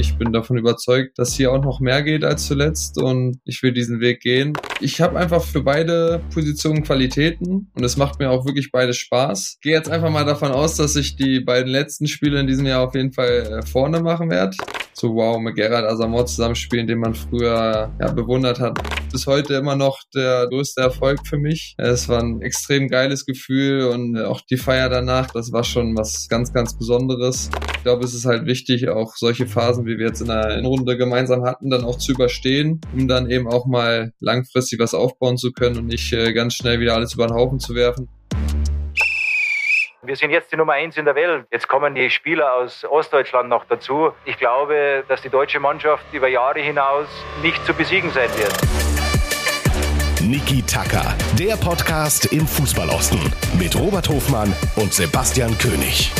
Ich bin davon überzeugt, dass hier auch noch mehr geht als zuletzt und ich will diesen Weg gehen. Ich habe einfach für beide Positionen Qualitäten und es macht mir auch wirklich beide Spaß. Gehe jetzt einfach mal davon aus, dass ich die beiden letzten Spiele in diesem Jahr auf jeden Fall äh, vorne machen werde. So wow, mit Gerard Asamoah zusammenspielen, den man früher ja, bewundert hat. Bis heute immer noch der größte Erfolg für mich. Es war ein extrem geiles Gefühl und auch die Feier danach, das war schon was ganz, ganz Besonderes. Ich glaube, es ist halt wichtig, auch solche Phasen, wie wir jetzt in der Runde gemeinsam hatten, dann auch zu überstehen, um dann eben auch mal langfristig was aufbauen zu können und nicht äh, ganz schnell wieder alles über den Haufen zu werfen. Wir sind jetzt die Nummer eins in der Welt. Jetzt kommen die Spieler aus Ostdeutschland noch dazu. Ich glaube, dass die deutsche Mannschaft über Jahre hinaus nicht zu besiegen sein wird. Niki Tacker, der Podcast im Fußballosten mit Robert Hofmann und Sebastian König.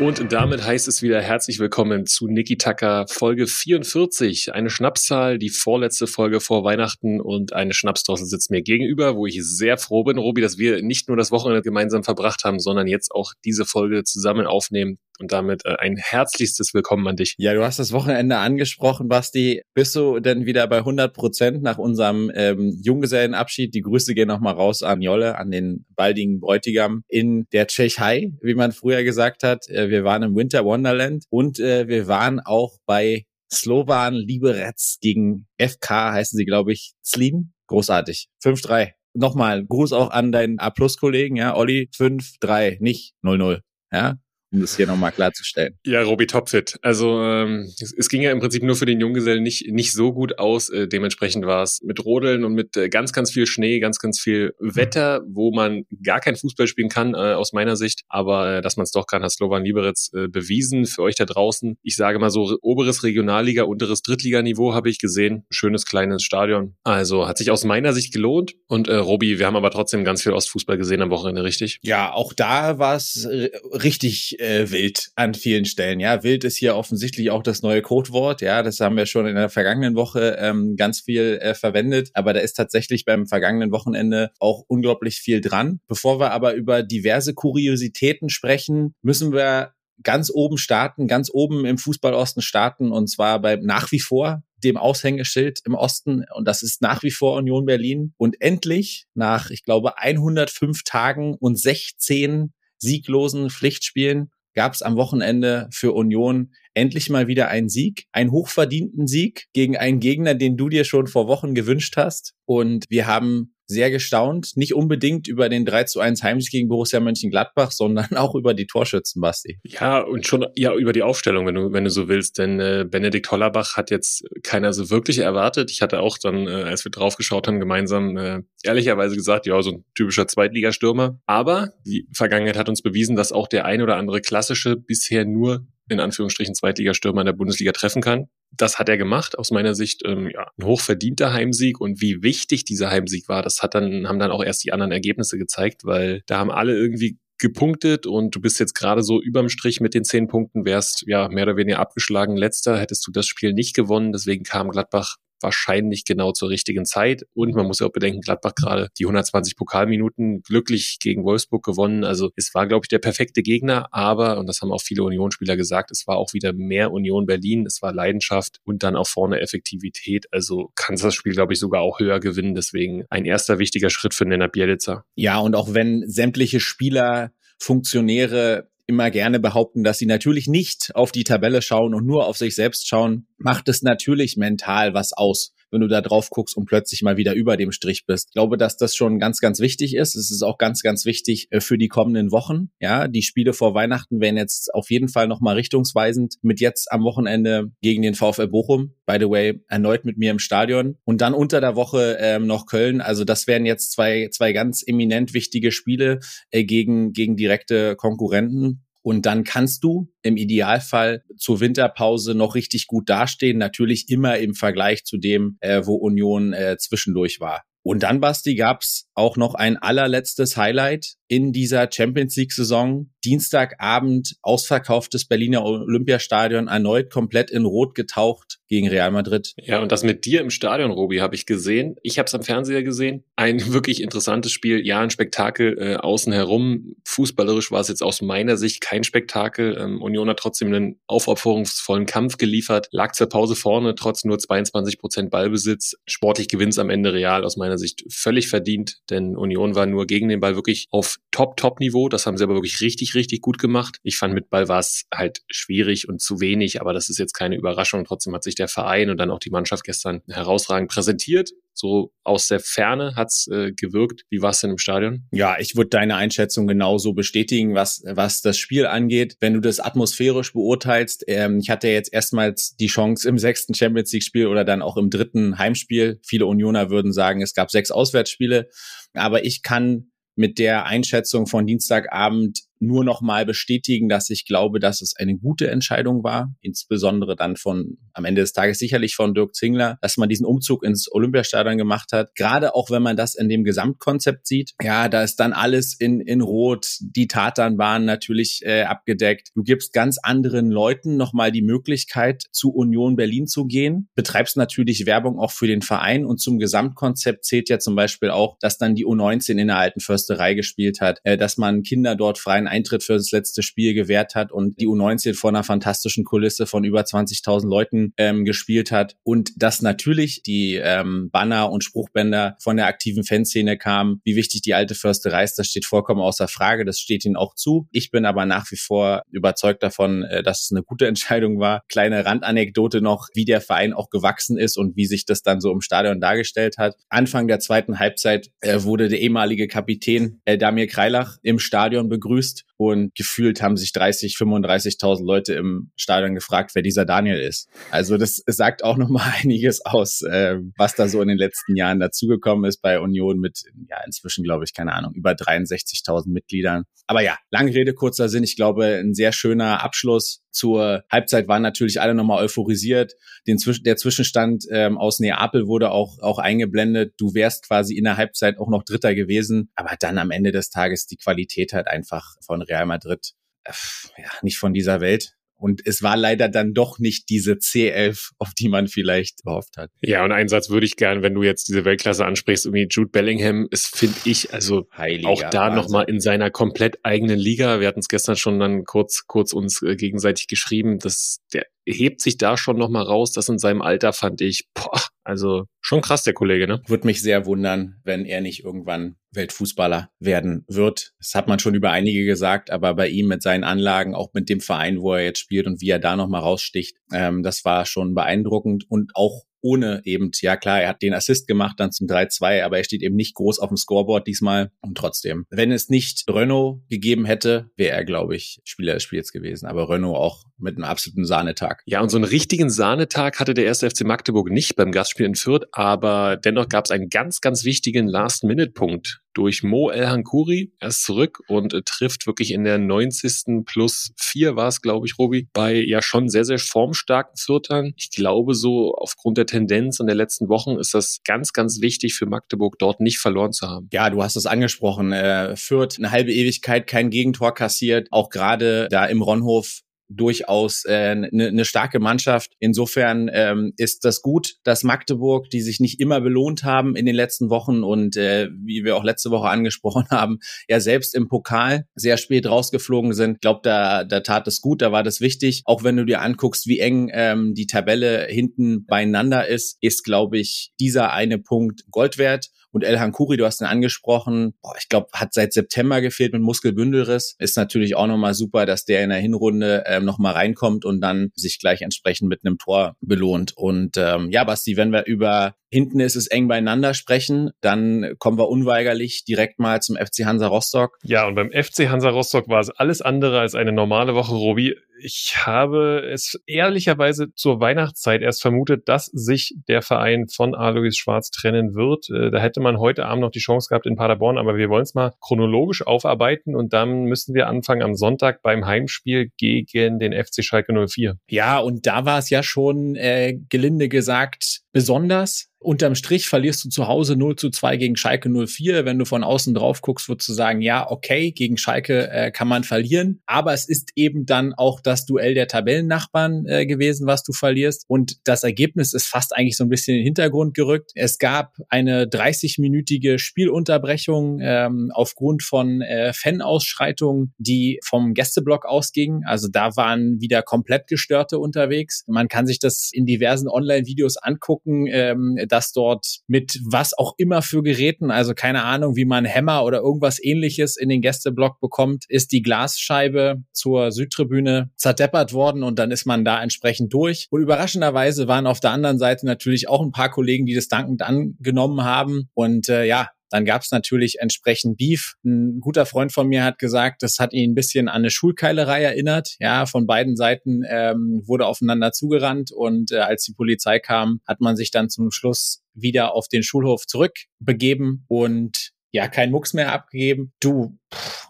Und damit heißt es wieder herzlich willkommen zu Niki Tucker Folge 44. Eine Schnapszahl, die vorletzte Folge vor Weihnachten und eine Schnapsdrossel sitzt mir gegenüber, wo ich sehr froh bin, Robi, dass wir nicht nur das Wochenende gemeinsam verbracht haben, sondern jetzt auch diese Folge zusammen aufnehmen. Und damit äh, ein herzlichstes Willkommen an dich. Ja, du hast das Wochenende angesprochen, Basti. Bist du denn wieder bei 100 Prozent nach unserem ähm, Junggesellenabschied? Die Grüße gehen nochmal raus an Jolle, an den baldigen Bräutigam in der Tschechei, wie man früher gesagt hat. Äh, wir waren im Winter Wonderland und äh, wir waren auch bei Slovan Liberec gegen FK, heißen sie, glaube ich, Zlin. Großartig. 5-3. Nochmal, Gruß auch an deinen A-Plus-Kollegen, ja, Olli, 5-3, nicht 0-0. Ja, um das hier nochmal klarzustellen. Ja, Robi topfit. Also ähm, es, es, ging ja im Prinzip nur für den Junggesellen nicht, nicht so gut aus. Äh, dementsprechend war es mit Rodeln und mit äh, ganz, ganz viel Schnee, ganz, ganz viel Wetter, wo man gar kein Fußball spielen kann, äh, aus meiner Sicht. Aber äh, dass man es doch kann, hat Slovan Liberec äh, bewiesen für euch da draußen. Ich sage mal so, oberes Regionalliga, unteres Drittliganiveau habe ich gesehen. Schönes kleines Stadion. Also hat sich aus meiner Sicht gelohnt. Und äh, Robi, wir haben aber trotzdem ganz viel Ostfußball gesehen am Wochenende, richtig? Ja, auch da war es äh, richtig äh, wild an vielen Stellen. Ja, wild ist hier offensichtlich auch das neue Codewort. Ja, das haben wir schon in der vergangenen Woche ähm, ganz viel äh, verwendet. Aber da ist tatsächlich beim vergangenen Wochenende auch unglaublich viel dran. Bevor wir aber über diverse Kuriositäten sprechen, müssen wir ganz oben starten, ganz oben im Fußballosten starten und zwar bei nach wie vor dem Aushängeschild im Osten und das ist nach wie vor Union Berlin und endlich nach, ich glaube, 105 Tagen und 16 sieglosen Pflichtspielen gab es am Wochenende für Union endlich mal wieder einen Sieg, einen hochverdienten Sieg gegen einen Gegner, den du dir schon vor Wochen gewünscht hast. Und wir haben sehr gestaunt, nicht unbedingt über den 3 zu 1 Heimsieg gegen Borussia Mönchengladbach, sondern auch über die Torschützen, Basti. Ja, und schon ja über die Aufstellung, wenn du, wenn du so willst. Denn äh, Benedikt Hollerbach hat jetzt keiner so wirklich erwartet. Ich hatte auch dann, äh, als wir draufgeschaut haben, gemeinsam äh, ehrlicherweise gesagt, ja, so ein typischer Zweitligastürmer. Aber die Vergangenheit hat uns bewiesen, dass auch der ein oder andere klassische bisher nur in Anführungsstrichen Zweitligastürmer in der Bundesliga treffen kann. Das hat er gemacht, aus meiner Sicht ähm, ja, ein hochverdienter Heimsieg. Und wie wichtig dieser Heimsieg war, das hat dann, haben dann auch erst die anderen Ergebnisse gezeigt, weil da haben alle irgendwie gepunktet und du bist jetzt gerade so überm Strich mit den zehn Punkten, wärst ja mehr oder weniger abgeschlagen. Letzter, hättest du das Spiel nicht gewonnen, deswegen kam Gladbach wahrscheinlich genau zur richtigen Zeit. Und man muss ja auch bedenken, Gladbach gerade die 120 Pokalminuten glücklich gegen Wolfsburg gewonnen. Also es war, glaube ich, der perfekte Gegner, aber, und das haben auch viele Unionsspieler gesagt, es war auch wieder mehr Union Berlin, es war Leidenschaft und dann auch vorne Effektivität. Also kann das Spiel, glaube ich, sogar auch höher gewinnen. Deswegen ein erster wichtiger Schritt für Nenner Bielica. Ja, und auch wenn sämtliche Spieler Funktionäre immer gerne behaupten, dass sie natürlich nicht auf die Tabelle schauen und nur auf sich selbst schauen, macht es natürlich mental was aus wenn du da drauf guckst und plötzlich mal wieder über dem Strich bist. Ich glaube, dass das schon ganz, ganz wichtig ist. Es ist auch ganz, ganz wichtig äh, für die kommenden Wochen. Ja, die Spiele vor Weihnachten werden jetzt auf jeden Fall nochmal richtungsweisend mit jetzt am Wochenende gegen den VfL Bochum. By the way, erneut mit mir im Stadion. Und dann unter der Woche ähm, noch Köln. Also das wären jetzt zwei, zwei ganz eminent wichtige Spiele äh, gegen, gegen direkte Konkurrenten. Und dann kannst du im Idealfall zur Winterpause noch richtig gut dastehen. Natürlich immer im Vergleich zu dem, äh, wo Union äh, zwischendurch war. Und dann, Basti, gab's auch noch ein allerletztes Highlight in dieser Champions League Saison. Dienstagabend ausverkauftes Berliner Olympiastadion erneut komplett in Rot getaucht gegen Real Madrid. Ja, und das mit dir im Stadion, Robi, habe ich gesehen. Ich habe es am Fernseher gesehen. Ein wirklich interessantes Spiel. Ja, ein Spektakel äh, außen herum. Fußballerisch war es jetzt aus meiner Sicht kein Spektakel. Ähm, Union hat trotzdem einen aufopferungsvollen Kampf geliefert. Lag zur Pause vorne, trotz nur 22 Prozent Ballbesitz. Sportlich gewinnt am Ende Real aus meiner Sicht völlig verdient, denn Union war nur gegen den Ball wirklich auf Top-Top-Niveau. Das haben sie aber wirklich richtig, richtig gut gemacht. Ich fand, mit Ball war es halt schwierig und zu wenig, aber das ist jetzt keine Überraschung. Trotzdem hat sich der Verein und dann auch die Mannschaft gestern herausragend präsentiert. So aus der Ferne hat's äh, gewirkt. Wie war es denn im Stadion? Ja, ich würde deine Einschätzung genauso bestätigen, was, was das Spiel angeht. Wenn du das atmosphärisch beurteilst, ähm, ich hatte jetzt erstmals die Chance im sechsten Champions League-Spiel oder dann auch im dritten Heimspiel. Viele Unioner würden sagen, es gab sechs Auswärtsspiele. Aber ich kann mit der Einschätzung von Dienstagabend nur noch mal bestätigen, dass ich glaube, dass es eine gute Entscheidung war, insbesondere dann von am Ende des Tages sicherlich von Dirk Zingler, dass man diesen Umzug ins Olympiastadion gemacht hat. Gerade auch wenn man das in dem Gesamtkonzept sieht, ja, da ist dann alles in in Rot, die Tatanbahn natürlich äh, abgedeckt. Du gibst ganz anderen Leuten noch mal die Möglichkeit, zu Union Berlin zu gehen. Betreibst natürlich Werbung auch für den Verein und zum Gesamtkonzept zählt ja zum Beispiel auch, dass dann die U19 in der alten Försterei gespielt hat, äh, dass man Kinder dort freien Eintritt für das letzte Spiel gewährt hat und die U19 vor einer fantastischen Kulisse von über 20.000 Leuten ähm, gespielt hat und dass natürlich die ähm, Banner und Spruchbänder von der aktiven Fanszene kamen, wie wichtig die alte Försterei ist, das steht vollkommen außer Frage, das steht ihnen auch zu. Ich bin aber nach wie vor überzeugt davon, äh, dass es eine gute Entscheidung war. Kleine Randanekdote noch, wie der Verein auch gewachsen ist und wie sich das dann so im Stadion dargestellt hat. Anfang der zweiten Halbzeit äh, wurde der ehemalige Kapitän äh, Damir Kreilach im Stadion begrüßt just und gefühlt haben sich 30, 35.000 Leute im Stadion gefragt, wer dieser Daniel ist. Also das sagt auch nochmal einiges aus, äh, was da so in den letzten Jahren dazugekommen ist bei Union mit, ja, inzwischen glaube ich, keine Ahnung, über 63.000 Mitgliedern. Aber ja, lange Rede, kurzer Sinn. Ich glaube, ein sehr schöner Abschluss. Zur Halbzeit waren natürlich alle nochmal euphorisiert. Den, der Zwischenstand ähm, aus Neapel wurde auch, auch eingeblendet. Du wärst quasi in der Halbzeit auch noch Dritter gewesen. Aber dann am Ende des Tages die Qualität halt einfach von Real Madrid äh, ja, nicht von dieser Welt. Und es war leider dann doch nicht diese C11, auf die man vielleicht gehofft hat. Ja, und einen Satz würde ich gern, wenn du jetzt diese Weltklasse ansprichst, irgendwie Jude Bellingham ist, finde ich, also Heiliger auch da nochmal in seiner komplett eigenen Liga. Wir hatten es gestern schon dann kurz, kurz uns äh, gegenseitig geschrieben, dass der hebt sich da schon nochmal raus. Das in seinem Alter fand ich, boah, also schon krass, der Kollege, ne? Würde mich sehr wundern, wenn er nicht irgendwann Weltfußballer werden wird. Das hat man schon über einige gesagt, aber bei ihm mit seinen Anlagen, auch mit dem Verein, wo er jetzt spielt und wie er da nochmal raussticht, ähm, das war schon beeindruckend und auch ohne eben, ja klar, er hat den Assist gemacht dann zum 3-2, aber er steht eben nicht groß auf dem Scoreboard diesmal und trotzdem. Wenn es nicht Renault gegeben hätte, wäre er, glaube ich, Spieler des Spiels gewesen. Aber Renault auch mit einem absoluten Sahnetag. Ja, und so einen richtigen Sahnetag hatte der erste FC Magdeburg nicht beim Gastspiel in Fürth, aber dennoch gab es einen ganz, ganz wichtigen Last-Minute-Punkt durch Mo El Hankuri. Er ist zurück und äh, trifft wirklich in der 90. plus 4 war es, glaube ich, Robi, bei ja schon sehr, sehr formstarken Fürtern. Ich glaube so aufgrund der Tendenz in der letzten Wochen ist das ganz, ganz wichtig für Magdeburg, dort nicht verloren zu haben. Ja, du hast es angesprochen. Äh, Fürth eine halbe Ewigkeit kein Gegentor kassiert. Auch gerade da im Ronhof durchaus eine äh, ne, ne starke Mannschaft. Insofern ähm, ist das gut, dass Magdeburg, die sich nicht immer belohnt haben in den letzten Wochen und äh, wie wir auch letzte Woche angesprochen haben, ja selbst im Pokal sehr spät rausgeflogen sind. Ich glaube, da, da tat es gut, da war das wichtig. Auch wenn du dir anguckst, wie eng ähm, die Tabelle hinten beieinander ist, ist, glaube ich, dieser eine Punkt Gold wert. Und Elhan Kuri, du hast ihn angesprochen, boah, ich glaube, hat seit September gefehlt mit Muskelbündelriss. Ist natürlich auch nochmal super, dass der in der Hinrunde ähm, nochmal reinkommt und dann sich gleich entsprechend mit einem Tor belohnt. Und ähm, ja, Basti, wenn wir über hinten ist es eng beieinander sprechen, dann kommen wir unweigerlich direkt mal zum FC Hansa Rostock. Ja, und beim FC Hansa Rostock war es alles andere als eine normale Woche, Robi. Ich habe es ehrlicherweise zur Weihnachtszeit erst vermutet, dass sich der Verein von Alois Schwarz trennen wird. Äh, da hätte man heute Abend noch die Chance gehabt in Paderborn, aber wir wollen es mal chronologisch aufarbeiten und dann müssen wir anfangen am Sonntag beim Heimspiel gegen den FC Schalke 04. Ja, und da war es ja schon äh, gelinde gesagt besonders. Unterm Strich verlierst du zu Hause 0 zu 2 gegen Schalke 04. Wenn du von außen drauf guckst, würdest du sagen, ja, okay, gegen Schalke äh, kann man verlieren. Aber es ist eben dann auch das Duell der Tabellennachbarn äh, gewesen, was du verlierst. Und das Ergebnis ist fast eigentlich so ein bisschen in den Hintergrund gerückt. Es gab eine 30-minütige Spielunterbrechung ähm, aufgrund von äh, Fanausschreitungen, die vom Gästeblock ausgingen. Also da waren wieder komplett Gestörte unterwegs. Man kann sich das in diversen Online-Videos angucken. Ähm, dass dort mit was auch immer für Geräten, also keine Ahnung, wie man Hämmer oder irgendwas ähnliches in den Gästeblock bekommt, ist die Glasscheibe zur Südtribüne zerdeppert worden und dann ist man da entsprechend durch. Und überraschenderweise waren auf der anderen Seite natürlich auch ein paar Kollegen, die das dankend angenommen haben. Und äh, ja, dann gab es natürlich entsprechend Beef. Ein guter Freund von mir hat gesagt, das hat ihn ein bisschen an eine Schulkeilerei erinnert. Ja, von beiden Seiten ähm, wurde aufeinander zugerannt und äh, als die Polizei kam, hat man sich dann zum Schluss wieder auf den Schulhof zurückbegeben und ja, kein Mucks mehr abgegeben. Du,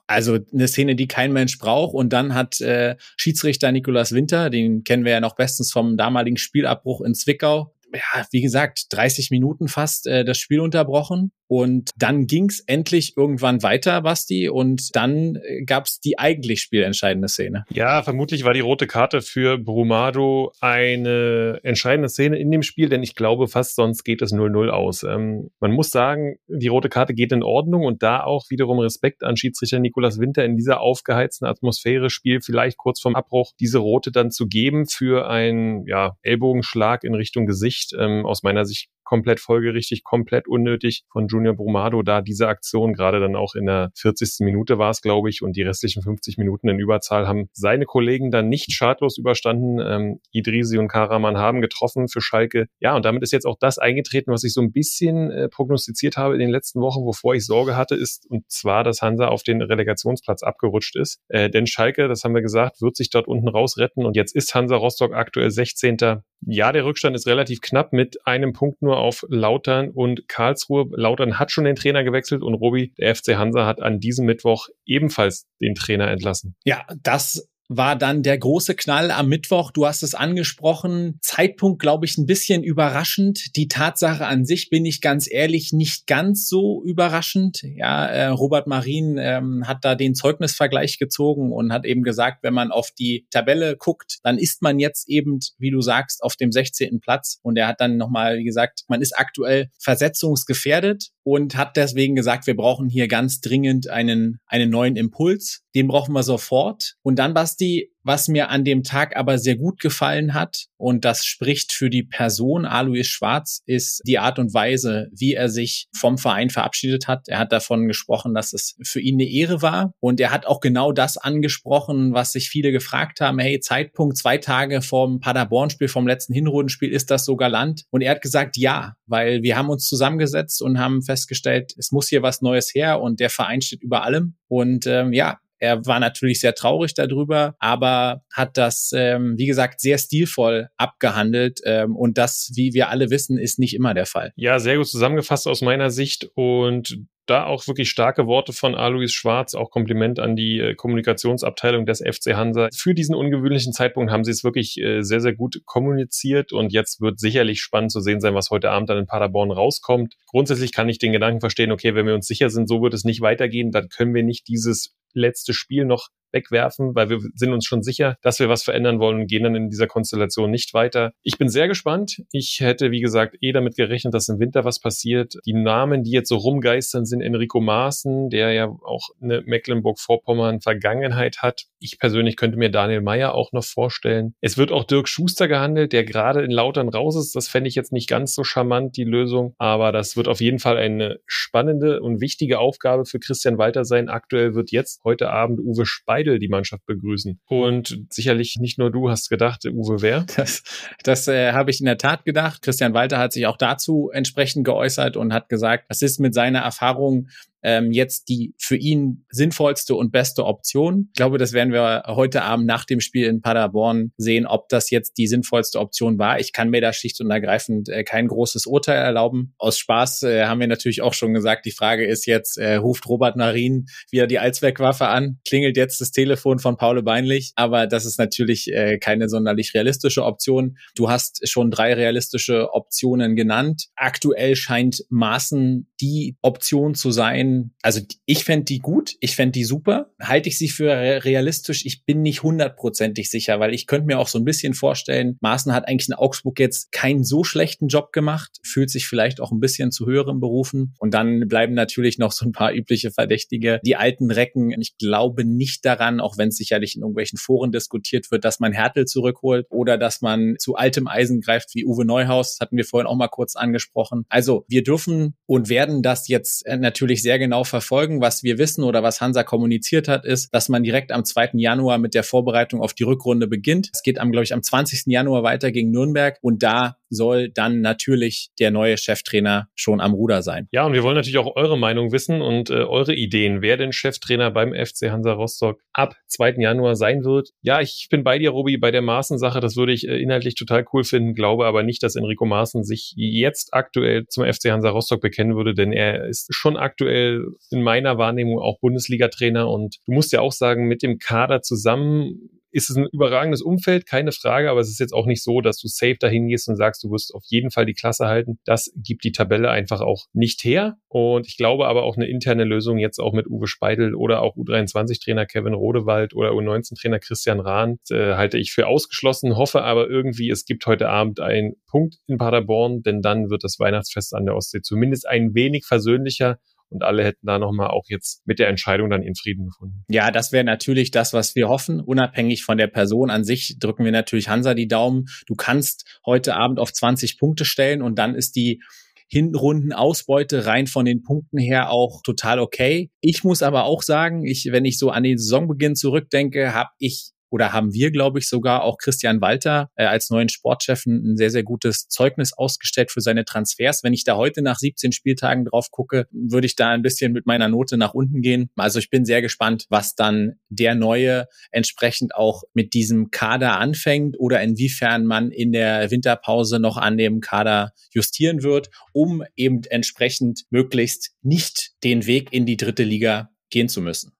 also eine Szene, die kein Mensch braucht. Und dann hat äh, Schiedsrichter Nikolas Winter, den kennen wir ja noch bestens vom damaligen Spielabbruch in Zwickau, ja, wie gesagt, 30 Minuten fast äh, das Spiel unterbrochen. Und dann ging's endlich irgendwann weiter, Basti, und dann äh, gab's die eigentlich spielentscheidende Szene. Ja, vermutlich war die rote Karte für Brumado eine entscheidende Szene in dem Spiel, denn ich glaube fast sonst geht es 0-0 aus. Ähm, man muss sagen, die rote Karte geht in Ordnung und da auch wiederum Respekt an Schiedsrichter Nikolas Winter in dieser aufgeheizten Atmosphäre, Spiel vielleicht kurz vorm Abbruch, diese rote dann zu geben für einen ja, Ellbogenschlag in Richtung Gesicht. Ähm, aus meiner Sicht komplett folgerichtig, komplett unnötig von Junior Brumado, da diese Aktion gerade dann auch in der 40. Minute war es, glaube ich, und die restlichen 50 Minuten in Überzahl haben seine Kollegen dann nicht schadlos überstanden. Ähm, Idrisi und Karaman haben getroffen für Schalke. Ja, und damit ist jetzt auch das eingetreten, was ich so ein bisschen äh, prognostiziert habe in den letzten Wochen, wovor ich Sorge hatte, ist, und zwar, dass Hansa auf den Relegationsplatz abgerutscht ist. Äh, denn Schalke, das haben wir gesagt, wird sich dort unten rausretten und jetzt ist Hansa Rostock aktuell 16. Ja, der Rückstand ist relativ knapp mit einem Punkt nur auf Lautern und Karlsruhe. Lautern hat schon den Trainer gewechselt und Robi, der FC Hansa, hat an diesem Mittwoch ebenfalls den Trainer entlassen. Ja, das war dann der große Knall am Mittwoch. Du hast es angesprochen. Zeitpunkt, glaube ich, ein bisschen überraschend. Die Tatsache an sich, bin ich ganz ehrlich, nicht ganz so überraschend. Ja, äh, Robert Marin ähm, hat da den Zeugnisvergleich gezogen und hat eben gesagt, wenn man auf die Tabelle guckt, dann ist man jetzt eben, wie du sagst, auf dem 16. Platz. Und er hat dann nochmal gesagt, man ist aktuell versetzungsgefährdet und hat deswegen gesagt, wir brauchen hier ganz dringend einen, einen neuen Impuls. Den brauchen wir sofort. Und dann, Basti, was mir an dem Tag aber sehr gut gefallen hat, und das spricht für die Person Alois Schwarz, ist die Art und Weise, wie er sich vom Verein verabschiedet hat. Er hat davon gesprochen, dass es für ihn eine Ehre war. Und er hat auch genau das angesprochen, was sich viele gefragt haben. Hey, Zeitpunkt zwei Tage vom Paderborn-Spiel, vom letzten Hinrundenspiel, ist das so galant? Und er hat gesagt, ja, weil wir haben uns zusammengesetzt und haben festgestellt, es muss hier was Neues her und der Verein steht über allem. Und ähm, ja, er war natürlich sehr traurig darüber, aber hat das, ähm, wie gesagt, sehr stilvoll abgehandelt. Ähm, und das, wie wir alle wissen, ist nicht immer der Fall. Ja, sehr gut zusammengefasst aus meiner Sicht. Und da auch wirklich starke Worte von Alois Schwarz, auch Kompliment an die äh, Kommunikationsabteilung des FC Hansa. Für diesen ungewöhnlichen Zeitpunkt haben sie es wirklich äh, sehr, sehr gut kommuniziert und jetzt wird sicherlich spannend zu sehen sein, was heute Abend dann in Paderborn rauskommt. Grundsätzlich kann ich den Gedanken verstehen, okay, wenn wir uns sicher sind, so wird es nicht weitergehen, dann können wir nicht dieses letzte Spiel noch wegwerfen, weil wir sind uns schon sicher, dass wir was verändern wollen und gehen dann in dieser Konstellation nicht weiter. Ich bin sehr gespannt. Ich hätte, wie gesagt, eh damit gerechnet, dass im Winter was passiert. Die Namen, die jetzt so rumgeistern, sind Enrico Maaßen, der ja auch eine Mecklenburg-Vorpommern-Vergangenheit hat. Ich persönlich könnte mir Daniel Meyer auch noch vorstellen. Es wird auch Dirk Schuster gehandelt, der gerade in Lautern raus ist. Das fände ich jetzt nicht ganz so charmant, die Lösung. Aber das wird auf jeden Fall eine spannende und wichtige Aufgabe für Christian Walter sein. Aktuell wird jetzt heute Abend Uwe Speyer Heidel die Mannschaft begrüßen. Und sicherlich nicht nur du hast gedacht, Uwe wer? Das, das äh, habe ich in der Tat gedacht. Christian Walter hat sich auch dazu entsprechend geäußert und hat gesagt, das ist mit seiner Erfahrung ähm, jetzt die für ihn sinnvollste und beste Option. Ich glaube, das werden wir heute Abend nach dem Spiel in Paderborn sehen, ob das jetzt die sinnvollste Option war. Ich kann mir da schlicht und ergreifend äh, kein großes Urteil erlauben. Aus Spaß äh, haben wir natürlich auch schon gesagt, die Frage ist jetzt, äh, ruft Robert Marin wieder die Allzweckwaffe an, klingelt jetzt das Telefon von Paul Beinlich, aber das ist natürlich äh, keine sonderlich realistische Option. Du hast schon drei realistische Optionen genannt. Aktuell scheint Maßen die Option zu sein. Also ich fände die gut, ich fände die super. Halte ich sie für realistisch? Ich bin nicht hundertprozentig sicher, weil ich könnte mir auch so ein bisschen vorstellen, Maaßen hat eigentlich in Augsburg jetzt keinen so schlechten Job gemacht, fühlt sich vielleicht auch ein bisschen zu höheren Berufen. Und dann bleiben natürlich noch so ein paar übliche Verdächtige. Die alten Recken, ich glaube nicht daran, auch wenn es sicherlich in irgendwelchen Foren diskutiert wird, dass man Härtel zurückholt oder dass man zu altem Eisen greift wie Uwe Neuhaus. Das hatten wir vorhin auch mal kurz angesprochen. Also wir dürfen und werden das jetzt äh, natürlich sehr genau verfolgen. Was wir wissen oder was Hansa kommuniziert hat, ist, dass man direkt am 2. Januar mit der Vorbereitung auf die Rückrunde beginnt. Es geht glaube ich, am 20. Januar weiter gegen Nürnberg und da soll dann natürlich der neue Cheftrainer schon am Ruder sein. Ja, und wir wollen natürlich auch eure Meinung wissen und äh, eure Ideen, wer denn Cheftrainer beim FC Hansa Rostock ab 2. Januar sein wird. Ja, ich bin bei dir, Robi, bei der Maaßen-Sache. Das würde ich äh, inhaltlich total cool finden, glaube aber nicht, dass Enrico Maaßen sich jetzt aktuell zum FC Hansa Rostock bekennen würde, denn er ist schon aktuell in meiner Wahrnehmung auch Bundesliga-Trainer und du musst ja auch sagen, mit dem Kader zusammen ist es ein überragendes Umfeld, keine Frage, aber es ist jetzt auch nicht so, dass du safe dahin gehst und sagst, du wirst auf jeden Fall die Klasse halten. Das gibt die Tabelle einfach auch nicht her. Und ich glaube aber auch eine interne Lösung jetzt auch mit Uwe Speidel oder auch U23-Trainer Kevin Rodewald oder U19-Trainer Christian Rahn äh, halte ich für ausgeschlossen, hoffe aber irgendwie, es gibt heute Abend einen Punkt in Paderborn, denn dann wird das Weihnachtsfest an der Ostsee zumindest ein wenig versöhnlicher und alle hätten da nochmal auch jetzt mit der Entscheidung dann in Frieden gefunden. Ja, das wäre natürlich das, was wir hoffen. Unabhängig von der Person an sich drücken wir natürlich Hansa die Daumen. Du kannst heute Abend auf 20 Punkte stellen und dann ist die Hinrunden-Ausbeute rein von den Punkten her auch total okay. Ich muss aber auch sagen, ich, wenn ich so an den Saisonbeginn zurückdenke, habe ich oder haben wir, glaube ich, sogar auch Christian Walter äh, als neuen Sportchef ein sehr, sehr gutes Zeugnis ausgestellt für seine Transfers. Wenn ich da heute nach 17 Spieltagen drauf gucke, würde ich da ein bisschen mit meiner Note nach unten gehen. Also ich bin sehr gespannt, was dann der Neue entsprechend auch mit diesem Kader anfängt oder inwiefern man in der Winterpause noch an dem Kader justieren wird, um eben entsprechend möglichst nicht den Weg in die dritte Liga gehen zu müssen.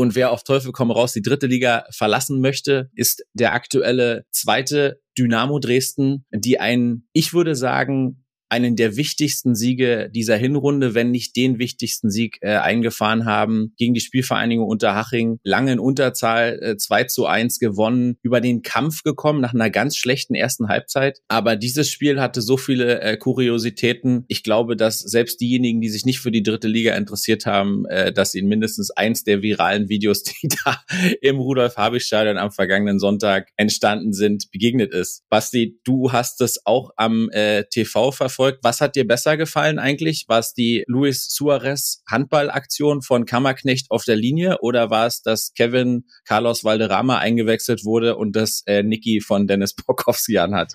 Und wer auf Teufel komm raus die dritte Liga verlassen möchte, ist der aktuelle zweite Dynamo Dresden, die einen, ich würde sagen, einen der wichtigsten Siege dieser Hinrunde, wenn nicht den wichtigsten Sieg äh, eingefahren haben gegen die Spielvereinigung Unterhaching. Lange in Unterzahl äh, 2 zu 1 gewonnen, über den Kampf gekommen nach einer ganz schlechten ersten Halbzeit. Aber dieses Spiel hatte so viele äh, Kuriositäten. Ich glaube, dass selbst diejenigen, die sich nicht für die dritte Liga interessiert haben, äh, dass ihnen mindestens eins der viralen Videos, die da im Rudolf-Habich-Stadion am vergangenen Sonntag entstanden sind, begegnet ist. Basti, du hast es auch am äh, TV verfolgt verfolgt. Was hat dir besser gefallen eigentlich? War es die Luis Suarez Handballaktion von Kammerknecht auf der Linie oder war es, dass Kevin Carlos Valderrama eingewechselt wurde und das äh, Niki von Dennis Borkowski anhat?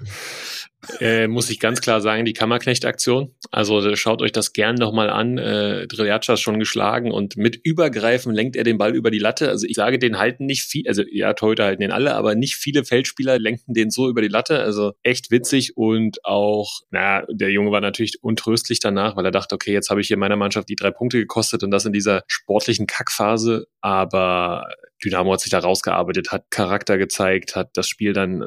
Äh, muss ich ganz klar sagen, die Kammerknecht-Aktion. Also schaut euch das gern nochmal an. Äh, Driljatscha ist schon geschlagen und mit Übergreifen lenkt er den Ball über die Latte. Also ich sage, den halten nicht viel, also ja, heute halten den alle, aber nicht viele Feldspieler lenken den so über die Latte. Also echt witzig und auch, naja, der Junge war natürlich untröstlich danach, weil er dachte, okay, jetzt habe ich hier meiner Mannschaft die drei Punkte gekostet und das in dieser sportlichen Kackphase. Aber Dynamo hat sich da rausgearbeitet, hat Charakter gezeigt, hat das Spiel dann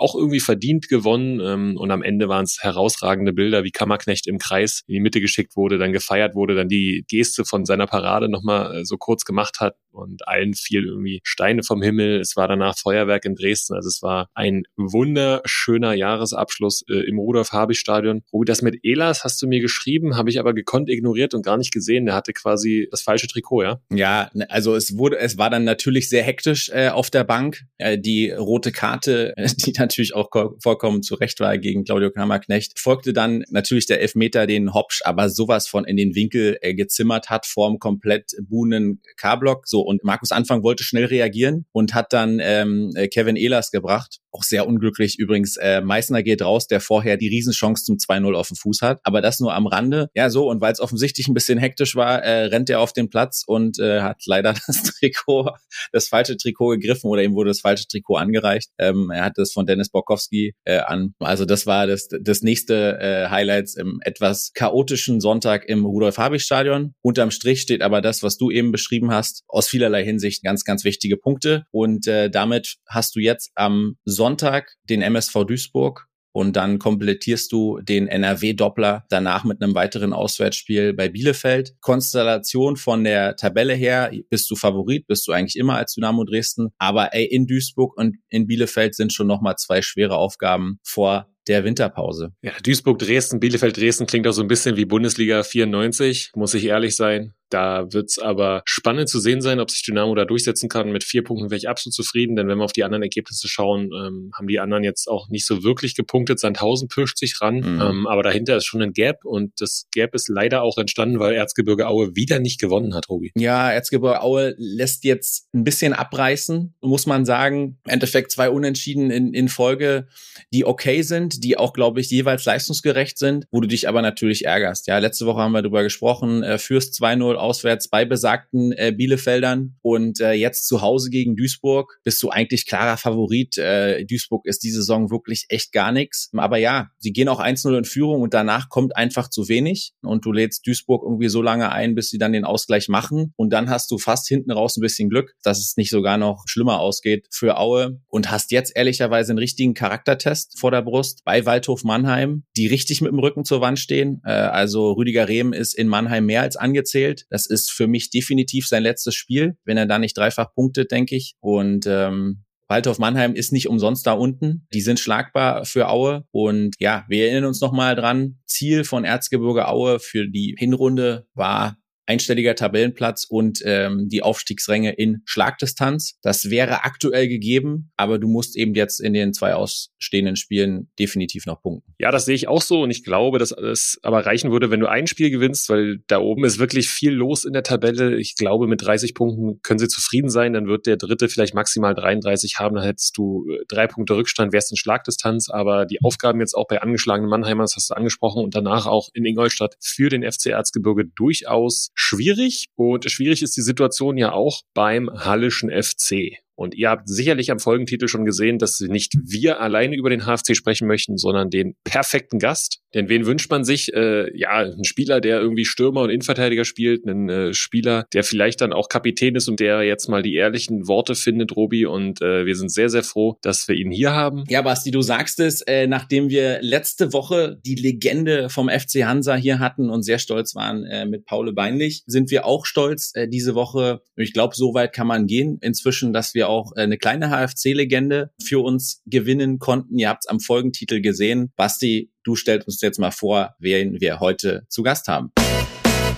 auch irgendwie verdient gewonnen. Ähm, und am Ende waren es herausragende Bilder, wie Kammerknecht im Kreis in die Mitte geschickt wurde, dann gefeiert wurde, dann die Geste von seiner Parade nochmal äh, so kurz gemacht hat und allen fiel irgendwie Steine vom Himmel. Es war danach Feuerwerk in Dresden. Also es war ein wunderschöner Jahresabschluss äh, im Rudolf-Habich-Stadion. Ruhi, das mit Elas hast du mir geschrieben, habe ich aber gekonnt ignoriert und gar nicht gesehen. Der hatte quasi das falsche Trikot, ja? Ja, ne, also es wurde, es war dann natürlich sehr hektisch äh, auf der Bank. Äh, die rote Karte, die dann natürlich auch vollkommen zu Recht war gegen Claudio Kammerknecht. Folgte dann natürlich der Elfmeter, den Hopsch aber sowas von in den Winkel äh, gezimmert hat vorm komplett buhnen K-Block. So, und Markus Anfang wollte schnell reagieren und hat dann ähm, Kevin Ehlers gebracht. Auch sehr unglücklich übrigens. Äh, Meißner geht raus, der vorher die Riesenchance zum 2-0 auf dem Fuß hat. Aber das nur am Rande. Ja, so, und weil es offensichtlich ein bisschen hektisch war, äh, rennt er auf den Platz und äh, hat leider das Trikot, das falsche Trikot gegriffen oder ihm wurde das falsche Trikot angereicht. Ähm, er hat das von Dennis Borkowski äh, an. Also das war das, das nächste äh, Highlights im etwas chaotischen Sonntag im Rudolf-Habich-Stadion. Unterm Strich steht aber das, was du eben beschrieben hast, aus vielerlei Hinsicht ganz, ganz wichtige Punkte. Und äh, damit hast du jetzt am Sonntag den MSV Duisburg und dann komplettierst du den NRW-Doppler danach mit einem weiteren Auswärtsspiel bei Bielefeld. Konstellation von der Tabelle her, bist du Favorit, bist du eigentlich immer als Dynamo Dresden, aber ey, in Duisburg und in Bielefeld sind schon nochmal zwei schwere Aufgaben vor der Winterpause. Ja, Duisburg, Dresden, Bielefeld, Dresden klingt auch so ein bisschen wie Bundesliga 94, muss ich ehrlich sein. Da wird's aber spannend zu sehen sein, ob sich Dynamo da durchsetzen kann. Mit vier Punkten wäre ich absolut zufrieden, denn wenn wir auf die anderen Ergebnisse schauen, ähm, haben die anderen jetzt auch nicht so wirklich gepunktet. Sandhausen pirscht sich ran, mhm. ähm, aber dahinter ist schon ein Gap und das Gap ist leider auch entstanden, weil Erzgebirge Aue wieder nicht gewonnen hat, Robi. Ja, Erzgebirge Aue lässt jetzt ein bisschen abreißen, muss man sagen. Im Endeffekt zwei Unentschieden in, in Folge, die okay sind, die auch, glaube ich, jeweils leistungsgerecht sind, wo du dich aber natürlich ärgerst. Ja, letzte Woche haben wir darüber gesprochen, äh, führst 2-0 auswärts bei besagten äh, Bielefeldern und äh, jetzt zu Hause gegen Duisburg bist du eigentlich klarer Favorit. Äh, Duisburg ist diese Saison wirklich echt gar nichts. Aber ja, sie gehen auch 1-0 in Führung und danach kommt einfach zu wenig und du lädst Duisburg irgendwie so lange ein, bis sie dann den Ausgleich machen und dann hast du fast hinten raus ein bisschen Glück, dass es nicht sogar noch schlimmer ausgeht für Aue und hast jetzt ehrlicherweise einen richtigen Charaktertest vor der Brust bei Waldhof Mannheim, die richtig mit dem Rücken zur Wand stehen. Äh, also Rüdiger Rehm ist in Mannheim mehr als angezählt. Das ist für mich definitiv sein letztes Spiel, wenn er da nicht dreifach punktet, denke ich. Und ähm, Waldhof Mannheim ist nicht umsonst da unten. Die sind schlagbar für Aue. Und ja, wir erinnern uns nochmal dran. Ziel von Erzgebirge Aue für die Hinrunde war einstelliger Tabellenplatz und ähm, die Aufstiegsränge in Schlagdistanz. Das wäre aktuell gegeben, aber du musst eben jetzt in den zwei ausstehenden Spielen definitiv noch punkten. Ja, das sehe ich auch so und ich glaube, dass es aber reichen würde, wenn du ein Spiel gewinnst, weil da oben ist wirklich viel los in der Tabelle. Ich glaube, mit 30 Punkten können sie zufrieden sein. Dann wird der dritte vielleicht maximal 33 haben. Dann hättest du äh, drei Punkte Rückstand, wärst in Schlagdistanz. Aber die Aufgaben jetzt auch bei angeschlagenen Mannheimern, das hast du angesprochen, und danach auch in Ingolstadt für den FC Erzgebirge durchaus schwierig. Und schwierig ist die Situation ja auch beim Hallischen FC. Und ihr habt sicherlich am Folgentitel schon gesehen, dass nicht wir alleine über den HFC sprechen möchten, sondern den perfekten Gast. Denn wen wünscht man sich? Äh, ja, ein Spieler, der irgendwie Stürmer und Innenverteidiger spielt, einen äh, Spieler, der vielleicht dann auch Kapitän ist und der jetzt mal die ehrlichen Worte findet, Robi. Und äh, wir sind sehr, sehr froh, dass wir ihn hier haben. Ja, Basti, du sagst es, äh, nachdem wir letzte Woche die Legende vom FC Hansa hier hatten und sehr stolz waren äh, mit Paul Beinlich, sind wir auch stolz äh, diese Woche. Ich glaube, so weit kann man gehen inzwischen, dass wir auch äh, eine kleine HFC-Legende für uns gewinnen konnten. Ihr habt es am Folgentitel gesehen. Basti, du stellst uns jetzt mal vor, wen wir heute zu Gast haben.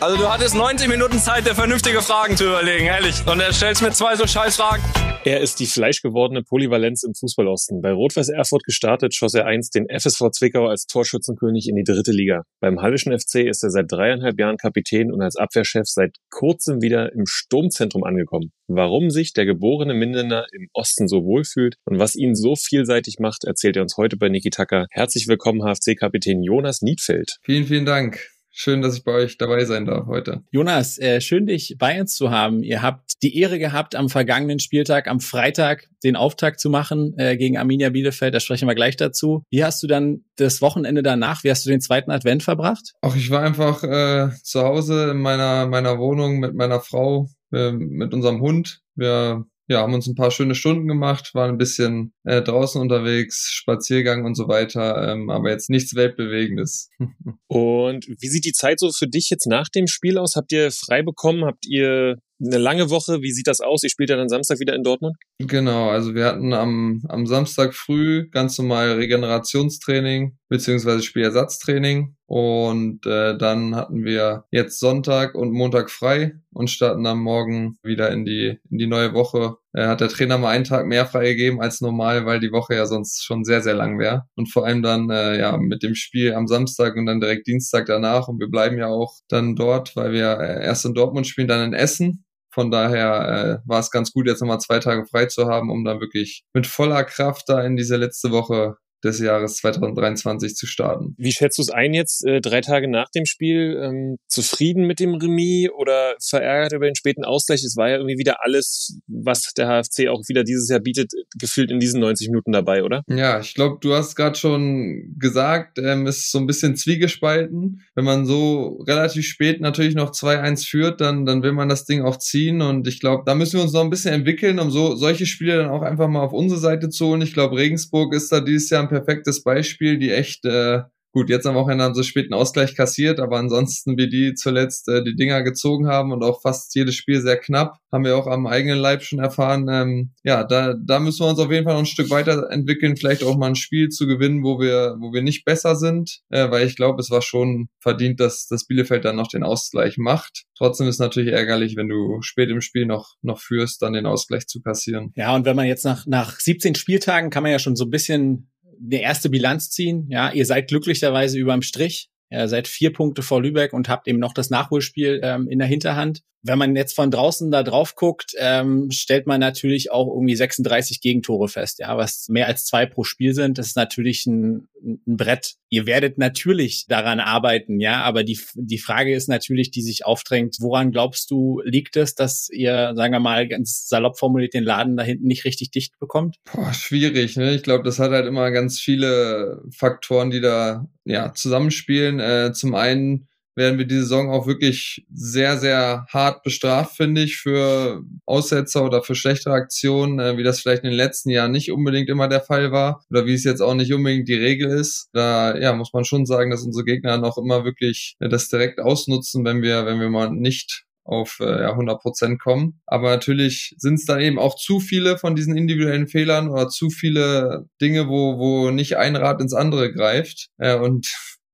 Also du hattest 90 Minuten Zeit, dir vernünftige Fragen zu überlegen, ehrlich. Und er stellst mir zwei so scheiß Fragen. Er ist die fleischgewordene Polyvalenz im Fußballosten. Bei Rot-Weiß Erfurt gestartet, schoss er einst den FSV Zwickau als Torschützenkönig in die dritte Liga. Beim Hallischen FC ist er seit dreieinhalb Jahren Kapitän und als Abwehrchef seit kurzem wieder im Sturmzentrum angekommen. Warum sich der geborene Mindener im Osten so wohlfühlt und was ihn so vielseitig macht, erzählt er uns heute bei Niki Tacker. Herzlich willkommen, HFC-Kapitän Jonas Niedfeld. Vielen, vielen Dank. Schön, dass ich bei euch dabei sein darf heute. Jonas, äh, schön dich bei uns zu haben. Ihr habt die Ehre gehabt, am vergangenen Spieltag, am Freitag, den Auftakt zu machen äh, gegen Arminia Bielefeld. Da sprechen wir gleich dazu. Wie hast du dann das Wochenende danach, wie hast du den zweiten Advent verbracht? Ach, ich war einfach äh, zu Hause in meiner, meiner Wohnung mit meiner Frau, äh, mit unserem Hund. Wir ja, haben uns ein paar schöne Stunden gemacht, waren ein bisschen äh, draußen unterwegs, Spaziergang und so weiter, ähm, aber jetzt nichts Weltbewegendes. und wie sieht die Zeit so für dich jetzt nach dem Spiel aus? Habt ihr frei bekommen? Habt ihr eine lange Woche. Wie sieht das aus? Ihr spielt ja dann Samstag wieder in Dortmund? Genau, also wir hatten am, am Samstag früh ganz normal Regenerationstraining beziehungsweise Spielersatztraining und äh, dann hatten wir jetzt Sonntag und Montag frei und starten dann morgen wieder in die in die neue Woche äh, hat der Trainer mal einen Tag mehr freigegeben als normal, weil die Woche ja sonst schon sehr, sehr lang wäre. Und vor allem dann äh, ja mit dem Spiel am Samstag und dann direkt Dienstag danach. Und wir bleiben ja auch dann dort, weil wir äh, erst in Dortmund spielen, dann in Essen. Von daher äh, war es ganz gut, jetzt nochmal zwei Tage frei zu haben, um dann wirklich mit voller Kraft da in diese letzte Woche des Jahres 2023 zu starten. Wie schätzt du es ein jetzt, äh, drei Tage nach dem Spiel? Ähm, zufrieden mit dem Remis oder verärgert über den späten Ausgleich? Es war ja irgendwie wieder alles, was der HFC auch wieder dieses Jahr bietet, gefühlt in diesen 90 Minuten dabei, oder? Ja, ich glaube, du hast gerade schon gesagt, ähm, ist so ein bisschen zwiegespalten. Wenn man so relativ spät natürlich noch 2-1 führt, dann, dann will man das Ding auch ziehen. Und ich glaube, da müssen wir uns noch ein bisschen entwickeln, um so solche Spiele dann auch einfach mal auf unsere Seite zu holen. Ich glaube, Regensburg ist da dieses Jahr ein perfektes Beispiel, die echt äh, Gut, jetzt am Wochenende haben sie späten Ausgleich kassiert, aber ansonsten, wie die zuletzt äh, die Dinger gezogen haben und auch fast jedes Spiel sehr knapp, haben wir auch am eigenen Leib schon erfahren. Ähm, ja, da, da müssen wir uns auf jeden Fall noch ein Stück weiterentwickeln, vielleicht auch mal ein Spiel zu gewinnen, wo wir, wo wir nicht besser sind, äh, weil ich glaube, es war schon verdient, dass das Bielefeld dann noch den Ausgleich macht. Trotzdem ist natürlich ärgerlich, wenn du spät im Spiel noch, noch führst, dann den Ausgleich zu kassieren. Ja, und wenn man jetzt nach, nach 17 Spieltagen kann man ja schon so ein bisschen eine erste Bilanz ziehen. Ja, ihr seid glücklicherweise überm Strich. Ihr seid vier Punkte vor Lübeck und habt eben noch das Nachholspiel ähm, in der Hinterhand wenn man jetzt von draußen da drauf guckt, ähm, stellt man natürlich auch irgendwie 36 Gegentore fest, ja, was mehr als zwei pro Spiel sind. Das ist natürlich ein, ein Brett. Ihr werdet natürlich daran arbeiten, ja, aber die, die Frage ist natürlich, die sich aufdrängt, woran glaubst du, liegt es, dass ihr, sagen wir mal, ganz salopp formuliert, den Laden da hinten nicht richtig dicht bekommt? Boah, schwierig, ne? Ich glaube, das hat halt immer ganz viele Faktoren, die da ja zusammenspielen. Äh, zum einen werden wir die Saison auch wirklich sehr, sehr hart bestraft, finde ich, für Aussetzer oder für schlechtere Aktionen, äh, wie das vielleicht in den letzten Jahren nicht unbedingt immer der Fall war oder wie es jetzt auch nicht unbedingt die Regel ist. Da ja, muss man schon sagen, dass unsere Gegner noch immer wirklich äh, das direkt ausnutzen, wenn wir, wenn wir mal nicht auf äh, ja, 100 Prozent kommen. Aber natürlich sind es dann eben auch zu viele von diesen individuellen Fehlern oder zu viele Dinge, wo, wo nicht ein Rad ins andere greift. Äh, und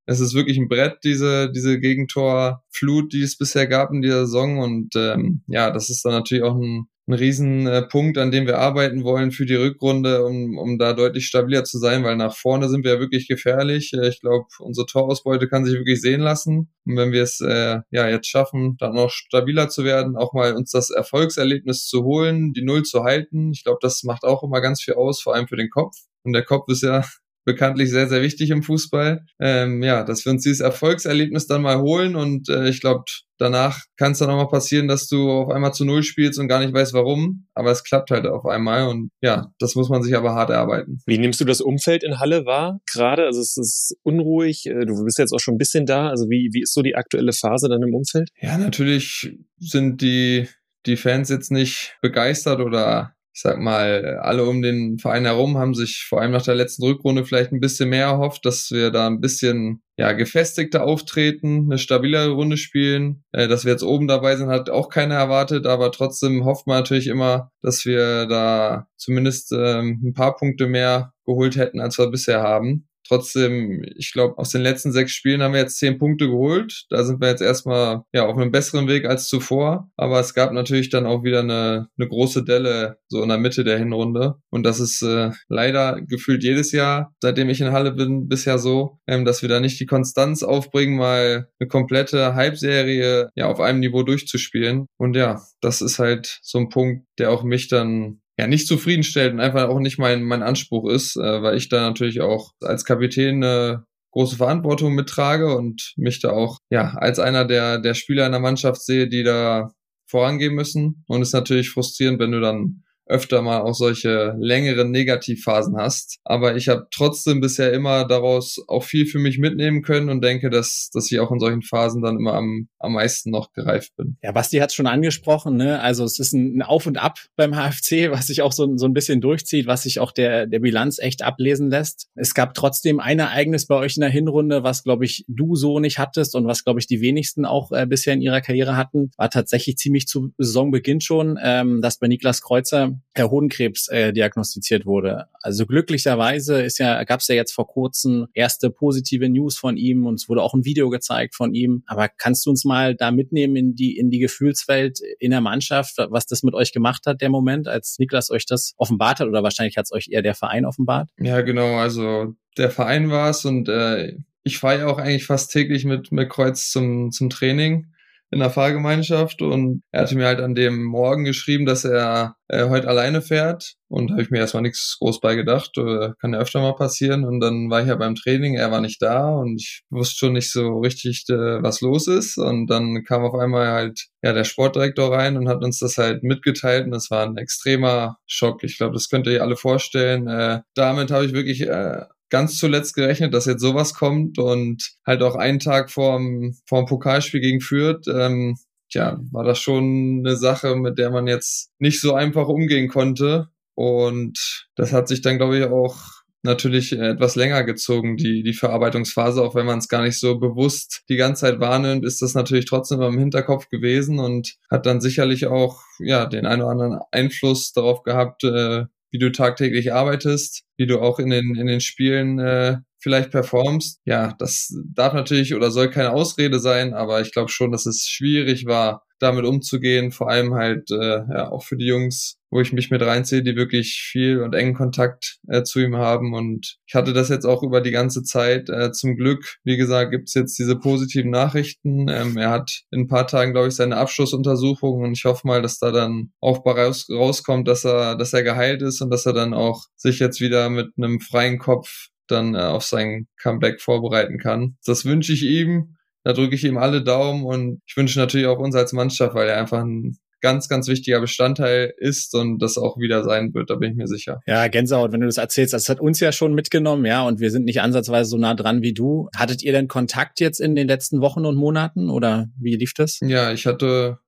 es ist wirklich ein Brett, diese, diese Gegentorflut, die es bisher gab in dieser Saison. Und ähm, ja, das ist dann natürlich auch ein, ein Riesenpunkt, an dem wir arbeiten wollen für die Rückrunde, um, um da deutlich stabiler zu sein, weil nach vorne sind wir ja wirklich gefährlich. Äh, ich glaube, unsere Torausbeute kann sich wirklich sehen lassen. Und wenn wir es äh, ja jetzt schaffen, dann noch stabiler zu werden, auch mal uns das Erfolgserlebnis zu holen, die Null zu halten, ich glaube, das macht auch immer ganz viel aus, vor allem für den Kopf. Und der Kopf ist ja bekanntlich sehr, sehr wichtig im Fußball. Ähm, ja, dass wir uns dieses Erfolgserlebnis dann mal holen und äh, ich glaube, danach kann es dann auch mal passieren, dass du auf einmal zu Null spielst und gar nicht weißt warum, aber es klappt halt auf einmal und ja, das muss man sich aber hart erarbeiten. Wie nimmst du das Umfeld in Halle wahr gerade? Also es ist unruhig, äh, du bist jetzt auch schon ein bisschen da, also wie, wie ist so die aktuelle Phase dann im Umfeld? Ja, natürlich sind die die Fans jetzt nicht begeistert oder ich sag mal, alle um den Verein herum haben sich vor allem nach der letzten Rückrunde vielleicht ein bisschen mehr erhofft, dass wir da ein bisschen ja, gefestigter auftreten, eine stabilere Runde spielen. Äh, dass wir jetzt oben dabei sind, hat auch keiner erwartet, aber trotzdem hofft man natürlich immer, dass wir da zumindest ähm, ein paar Punkte mehr geholt hätten, als wir bisher haben. Trotzdem, ich glaube, aus den letzten sechs Spielen haben wir jetzt zehn Punkte geholt. Da sind wir jetzt erstmal ja auf einem besseren Weg als zuvor. Aber es gab natürlich dann auch wieder eine, eine große Delle so in der Mitte der Hinrunde. Und das ist äh, leider gefühlt jedes Jahr, seitdem ich in Halle bin, bisher so, ähm, dass wir da nicht die Konstanz aufbringen, mal eine komplette Halbserie ja auf einem Niveau durchzuspielen. Und ja, das ist halt so ein Punkt, der auch mich dann ja nicht zufriedenstellt und einfach auch nicht mein, mein Anspruch ist, äh, weil ich da natürlich auch als Kapitän eine große Verantwortung mittrage und mich da auch ja als einer der, der Spieler in der Mannschaft sehe, die da vorangehen müssen. Und es ist natürlich frustrierend, wenn du dann öfter mal auch solche längeren Negativphasen hast. Aber ich habe trotzdem bisher immer daraus auch viel für mich mitnehmen können und denke, dass, dass ich auch in solchen Phasen dann immer am, am meisten noch gereift bin. Ja, Basti hat es schon angesprochen, ne? Also es ist ein Auf und Ab beim HFC, was sich auch so, so ein bisschen durchzieht, was sich auch der, der Bilanz echt ablesen lässt. Es gab trotzdem ein Ereignis bei euch in der Hinrunde, was, glaube ich, du so nicht hattest und was, glaube ich, die wenigsten auch äh, bisher in ihrer Karriere hatten, war tatsächlich ziemlich zu Saisonbeginn schon, ähm, dass bei Niklas Kreuzer Hodenkrebs äh, diagnostiziert wurde. Also glücklicherweise ist ja, gab es ja jetzt vor kurzem erste positive News von ihm und es wurde auch ein Video gezeigt von ihm. Aber kannst du uns mal da mitnehmen in die, in die Gefühlswelt in der Mannschaft, was das mit euch gemacht hat, der Moment, als Niklas euch das offenbart hat oder wahrscheinlich hat es euch eher der Verein offenbart? Ja, genau. Also der Verein war es und äh, ich fahre ja auch eigentlich fast täglich mit, mit Kreuz zum, zum Training in der Fahrgemeinschaft und er hatte mir halt an dem Morgen geschrieben, dass er äh, heute alleine fährt und habe ich mir erstmal nichts groß bei gedacht, äh, kann ja öfter mal passieren und dann war ich ja beim Training, er war nicht da und ich wusste schon nicht so richtig, äh, was los ist und dann kam auf einmal halt ja der Sportdirektor rein und hat uns das halt mitgeteilt und das war ein extremer Schock. Ich glaube, das könnt ihr alle vorstellen. Äh, damit habe ich wirklich äh, ganz zuletzt gerechnet, dass jetzt sowas kommt und halt auch einen Tag vorm, vorm Pokalspiel gegen Fürth, ähm, ja, war das schon eine Sache, mit der man jetzt nicht so einfach umgehen konnte. Und das hat sich dann, glaube ich, auch natürlich etwas länger gezogen, die, die Verarbeitungsphase, auch wenn man es gar nicht so bewusst die ganze Zeit wahrnimmt, ist das natürlich trotzdem im Hinterkopf gewesen und hat dann sicherlich auch, ja, den einen oder anderen Einfluss darauf gehabt, äh, wie du tagtäglich arbeitest, wie du auch in den, in den Spielen äh, vielleicht performst. Ja, das darf natürlich oder soll keine Ausrede sein, aber ich glaube schon, dass es schwierig war, damit umzugehen, vor allem halt äh, ja, auch für die Jungs, wo ich mich mit reinziehe, die wirklich viel und engen Kontakt äh, zu ihm haben. Und ich hatte das jetzt auch über die ganze Zeit. Äh, zum Glück, wie gesagt, gibt's jetzt diese positiven Nachrichten. Ähm, er hat in ein paar Tagen, glaube ich, seine Abschlussuntersuchung und ich hoffe mal, dass da dann auch raus, rauskommt, dass er, dass er geheilt ist und dass er dann auch sich jetzt wieder mit einem freien Kopf dann äh, auf sein Comeback vorbereiten kann. Das wünsche ich ihm. Da drücke ich ihm alle Daumen und ich wünsche natürlich auch uns als Mannschaft, weil er einfach ein ganz, ganz wichtiger Bestandteil ist und das auch wieder sein wird, da bin ich mir sicher. Ja, Gänsehaut, wenn du das erzählst, das hat uns ja schon mitgenommen, ja, und wir sind nicht ansatzweise so nah dran wie du. Hattet ihr denn Kontakt jetzt in den letzten Wochen und Monaten oder wie lief das? Ja, ich hatte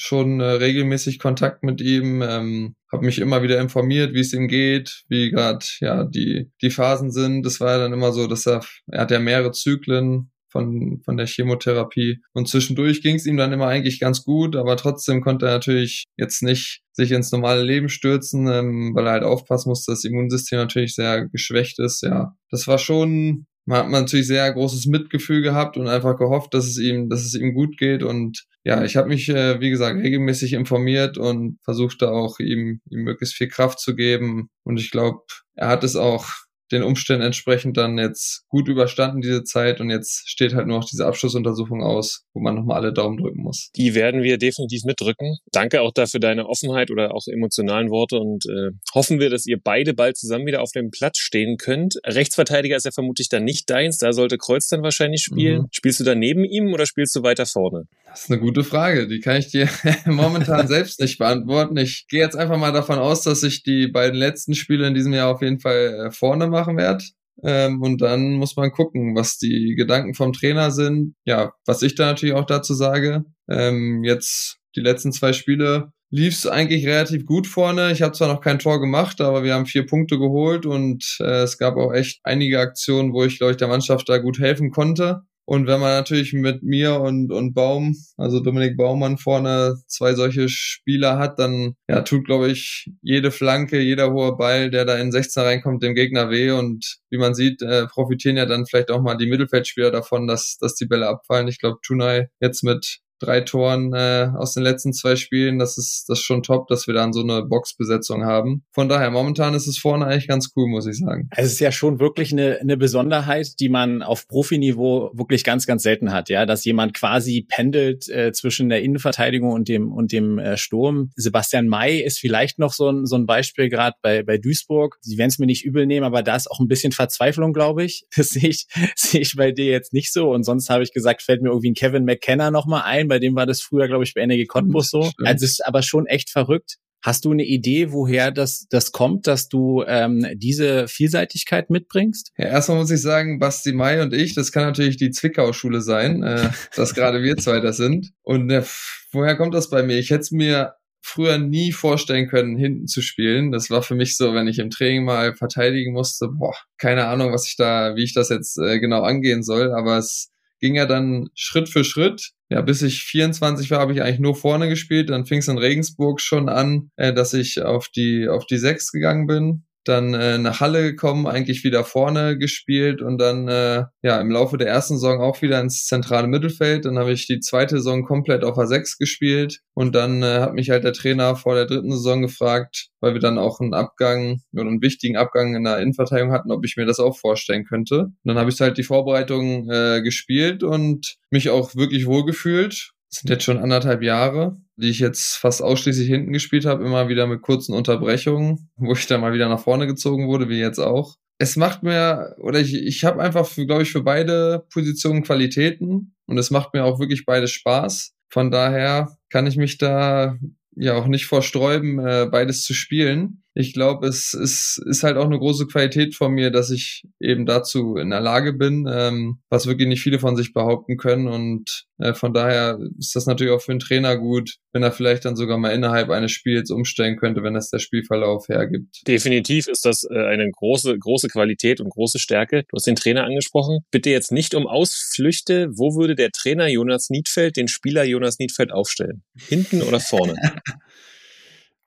schon äh, regelmäßig Kontakt mit ihm, ähm, habe mich immer wieder informiert, wie es ihm geht, wie gerade ja die die Phasen sind. Das war ja dann immer so, dass er er hat ja mehrere Zyklen von, von der Chemotherapie. Und zwischendurch ging es ihm dann immer eigentlich ganz gut, aber trotzdem konnte er natürlich jetzt nicht sich ins normale Leben stürzen, ähm, weil er halt aufpassen musste, dass das Immunsystem natürlich sehr geschwächt ist. Ja, das war schon, man hat natürlich sehr großes Mitgefühl gehabt und einfach gehofft, dass es ihm, dass es ihm gut geht. Und ja, ich habe mich, äh, wie gesagt, regelmäßig informiert und versuchte auch ihm, ihm möglichst viel Kraft zu geben. Und ich glaube, er hat es auch den Umständen entsprechend dann jetzt gut überstanden, diese Zeit. Und jetzt steht halt nur noch diese Abschlussuntersuchung aus, wo man nochmal alle Daumen drücken muss. Die werden wir definitiv mitdrücken. Danke auch dafür deine Offenheit oder auch emotionalen Worte und äh, hoffen wir, dass ihr beide bald zusammen wieder auf dem Platz stehen könnt. Rechtsverteidiger ist ja vermutlich dann nicht deins, da sollte Kreuz dann wahrscheinlich spielen. Mhm. Spielst du da neben ihm oder spielst du weiter vorne? Das ist eine gute Frage, die kann ich dir momentan selbst nicht beantworten. Ich gehe jetzt einfach mal davon aus, dass ich die beiden letzten Spiele in diesem Jahr auf jeden Fall äh, vorne mache machen werde. Ähm, und dann muss man gucken, was die Gedanken vom Trainer sind. Ja, was ich da natürlich auch dazu sage. Ähm, jetzt die letzten zwei Spiele lief es eigentlich relativ gut vorne. Ich habe zwar noch kein Tor gemacht, aber wir haben vier Punkte geholt und äh, es gab auch echt einige Aktionen, wo ich, glaube ich, der Mannschaft da gut helfen konnte. Und wenn man natürlich mit mir und, und Baum, also Dominik Baumann vorne zwei solche Spieler hat, dann ja, tut, glaube ich, jede Flanke, jeder hohe Ball, der da in 16 reinkommt, dem Gegner weh. Und wie man sieht, äh, profitieren ja dann vielleicht auch mal die Mittelfeldspieler davon, dass, dass die Bälle abfallen. Ich glaube, Tunai jetzt mit drei Toren äh, aus den letzten zwei Spielen. Das ist das ist schon top, dass wir dann so eine Boxbesetzung haben. Von daher, momentan ist es vorne eigentlich ganz cool, muss ich sagen. Es ist ja schon wirklich eine, eine Besonderheit, die man auf Profiniveau wirklich ganz, ganz selten hat, ja, dass jemand quasi pendelt äh, zwischen der Innenverteidigung und dem und dem äh, Sturm. Sebastian May ist vielleicht noch so ein, so ein Beispiel gerade bei, bei Duisburg. Sie werden es mir nicht übel nehmen, aber da ist auch ein bisschen Verzweiflung, glaube ich. Das sehe ich, sehe ich bei dir jetzt nicht so. Und sonst habe ich gesagt, fällt mir irgendwie ein Kevin McKenna noch mal ein, bei dem war das früher, glaube ich, bei NRG Cottbus so. Stimmt. Also es ist aber schon echt verrückt. Hast du eine Idee, woher das, das kommt, dass du ähm, diese Vielseitigkeit mitbringst? Ja, erstmal muss ich sagen, Basti Mai und ich, das kann natürlich die Zwickau-Schule sein, äh, dass gerade wir zwei das sind. Und äh, woher kommt das bei mir? Ich hätte es mir früher nie vorstellen können, hinten zu spielen. Das war für mich so, wenn ich im Training mal verteidigen musste, boah, keine Ahnung, was ich da, wie ich das jetzt äh, genau angehen soll, aber es ging ja dann Schritt für Schritt ja, bis ich 24 war, habe ich eigentlich nur vorne gespielt. Dann fing es in Regensburg schon an, äh, dass ich auf die, auf die Sechs gegangen bin dann äh, nach Halle gekommen, eigentlich wieder vorne gespielt und dann äh, ja im Laufe der ersten Saison auch wieder ins zentrale Mittelfeld. Dann habe ich die zweite Saison komplett auf A6 gespielt und dann äh, hat mich halt der Trainer vor der dritten Saison gefragt, weil wir dann auch einen Abgang oder einen wichtigen Abgang in der Innenverteidigung hatten, ob ich mir das auch vorstellen könnte. Und dann habe ich halt die Vorbereitung äh, gespielt und mich auch wirklich wohlgefühlt. Sind jetzt schon anderthalb Jahre die ich jetzt fast ausschließlich hinten gespielt habe, immer wieder mit kurzen Unterbrechungen, wo ich dann mal wieder nach vorne gezogen wurde, wie jetzt auch. Es macht mir, oder ich, ich habe einfach, glaube ich, für beide Positionen Qualitäten und es macht mir auch wirklich beides Spaß. Von daher kann ich mich da ja auch nicht vorsträuben, äh, beides zu spielen ich glaube, es ist, ist halt auch eine große Qualität von mir, dass ich eben dazu in der Lage bin, ähm, was wirklich nicht viele von sich behaupten können. Und äh, von daher ist das natürlich auch für einen Trainer gut, wenn er vielleicht dann sogar mal innerhalb eines Spiels umstellen könnte, wenn das der Spielverlauf hergibt. Definitiv ist das äh, eine große, große Qualität und große Stärke. Du hast den Trainer angesprochen. Bitte jetzt nicht um Ausflüchte. Wo würde der Trainer Jonas Niedfeld den Spieler Jonas Niedfeld aufstellen? Hinten oder vorne?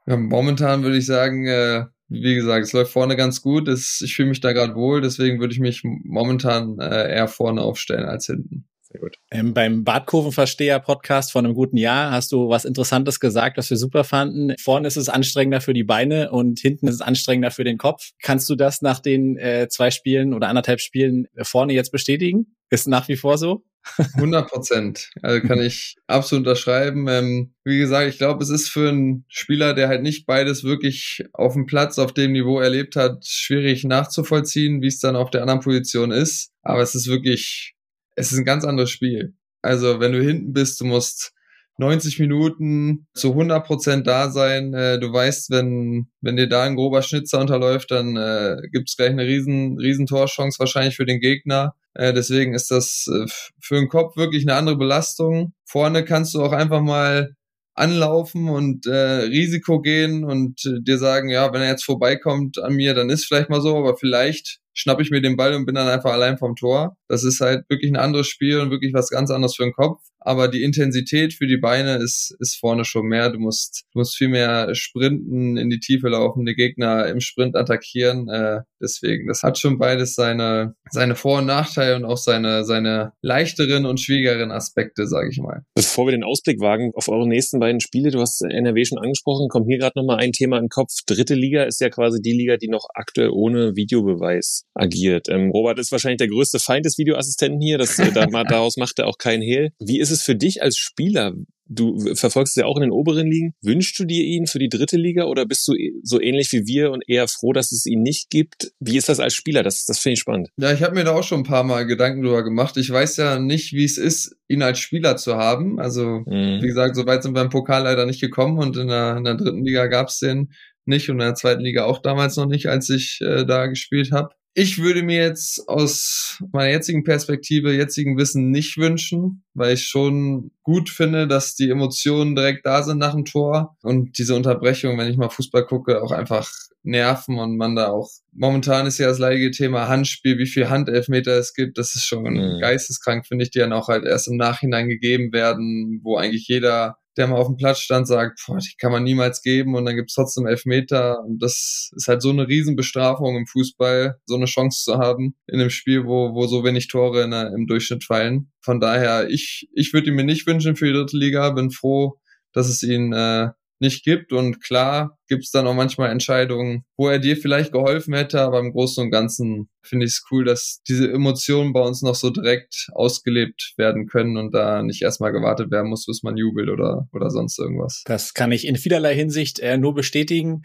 Ja, momentan würde ich sagen, äh, wie gesagt, es läuft vorne ganz gut. Es, ich fühle mich da gerade wohl, deswegen würde ich mich momentan äh, eher vorne aufstellen als hinten. Gut. Ähm, beim Badkurvenversteher-Podcast von einem guten Jahr hast du was Interessantes gesagt, was wir super fanden. Vorne ist es anstrengender für die Beine und hinten ist es anstrengender für den Kopf. Kannst du das nach den äh, zwei Spielen oder anderthalb Spielen vorne jetzt bestätigen? Ist nach wie vor so? 100 Prozent. Also kann ich absolut unterschreiben. Ähm, wie gesagt, ich glaube, es ist für einen Spieler, der halt nicht beides wirklich auf dem Platz, auf dem Niveau erlebt hat, schwierig nachzuvollziehen, wie es dann auf der anderen Position ist. Aber es ist wirklich, es ist ein ganz anderes Spiel. Also wenn du hinten bist, du musst 90 Minuten zu 100 Prozent da sein. Äh, du weißt, wenn, wenn dir da ein grober Schnitzer unterläuft, dann äh, gibt es gleich eine riesen, riesen Torchance wahrscheinlich für den Gegner. Äh, deswegen ist das äh, für den Kopf wirklich eine andere Belastung. Vorne kannst du auch einfach mal anlaufen und äh, Risiko gehen und äh, dir sagen, ja, wenn er jetzt vorbeikommt an mir, dann ist vielleicht mal so, aber vielleicht schnapp ich mir den Ball und bin dann einfach allein vom Tor. Das ist halt wirklich ein anderes Spiel und wirklich was ganz anderes für den Kopf aber die Intensität für die Beine ist, ist vorne schon mehr. Du musst, du musst viel mehr sprinten, in die Tiefe laufen, die Gegner im Sprint attackieren. Äh, deswegen, das hat schon beides seine, seine Vor- und Nachteile und auch seine, seine leichteren und schwierigeren Aspekte, sage ich mal. Bevor wir den Ausblick wagen auf eure nächsten beiden Spiele, du hast NRW schon angesprochen, kommt mir gerade nochmal ein Thema in den Kopf. Dritte Liga ist ja quasi die Liga, die noch aktuell ohne Videobeweis agiert. Ähm, Robert ist wahrscheinlich der größte Feind des Videoassistenten hier. Das, äh, daraus macht er auch keinen Hehl. Wie ist es für dich als Spieler? Du verfolgst es ja auch in den oberen Ligen. Wünschst du dir ihn für die dritte Liga oder bist du so ähnlich wie wir und eher froh, dass es ihn nicht gibt? Wie ist das als Spieler? Das, das finde ich spannend. Ja, ich habe mir da auch schon ein paar Mal Gedanken drüber gemacht. Ich weiß ja nicht, wie es ist, ihn als Spieler zu haben. Also, mhm. wie gesagt, so weit sind wir im Pokal leider nicht gekommen und in der, in der dritten Liga gab es den nicht und in der zweiten Liga auch damals noch nicht, als ich äh, da gespielt habe. Ich würde mir jetzt aus meiner jetzigen Perspektive, jetzigen Wissen nicht wünschen, weil ich schon gut finde, dass die Emotionen direkt da sind nach dem Tor und diese Unterbrechung, wenn ich mal Fußball gucke, auch einfach nerven und man da auch momentan ist ja das leidige Thema Handspiel, wie viel Handelfmeter es gibt, das ist schon mhm. geisteskrank, finde ich, die dann auch halt erst im Nachhinein gegeben werden, wo eigentlich jeder der mal auf dem Platz stand, sagt, boah, die kann man niemals geben und dann gibt's trotzdem Elfmeter. Und das ist halt so eine Riesenbestrafung im Fußball, so eine Chance zu haben in einem Spiel, wo, wo so wenig Tore in, im Durchschnitt fallen. Von daher, ich, ich würde ihn mir nicht wünschen für die dritte Liga, bin froh, dass es ihn äh, nicht gibt. Und klar gibt es dann auch manchmal Entscheidungen, wo er dir vielleicht geholfen hätte, aber im Großen und Ganzen finde ich es cool, dass diese Emotionen bei uns noch so direkt ausgelebt werden können und da nicht erstmal gewartet werden muss, bis man jubelt oder, oder sonst irgendwas. Das kann ich in vielerlei Hinsicht äh, nur bestätigen.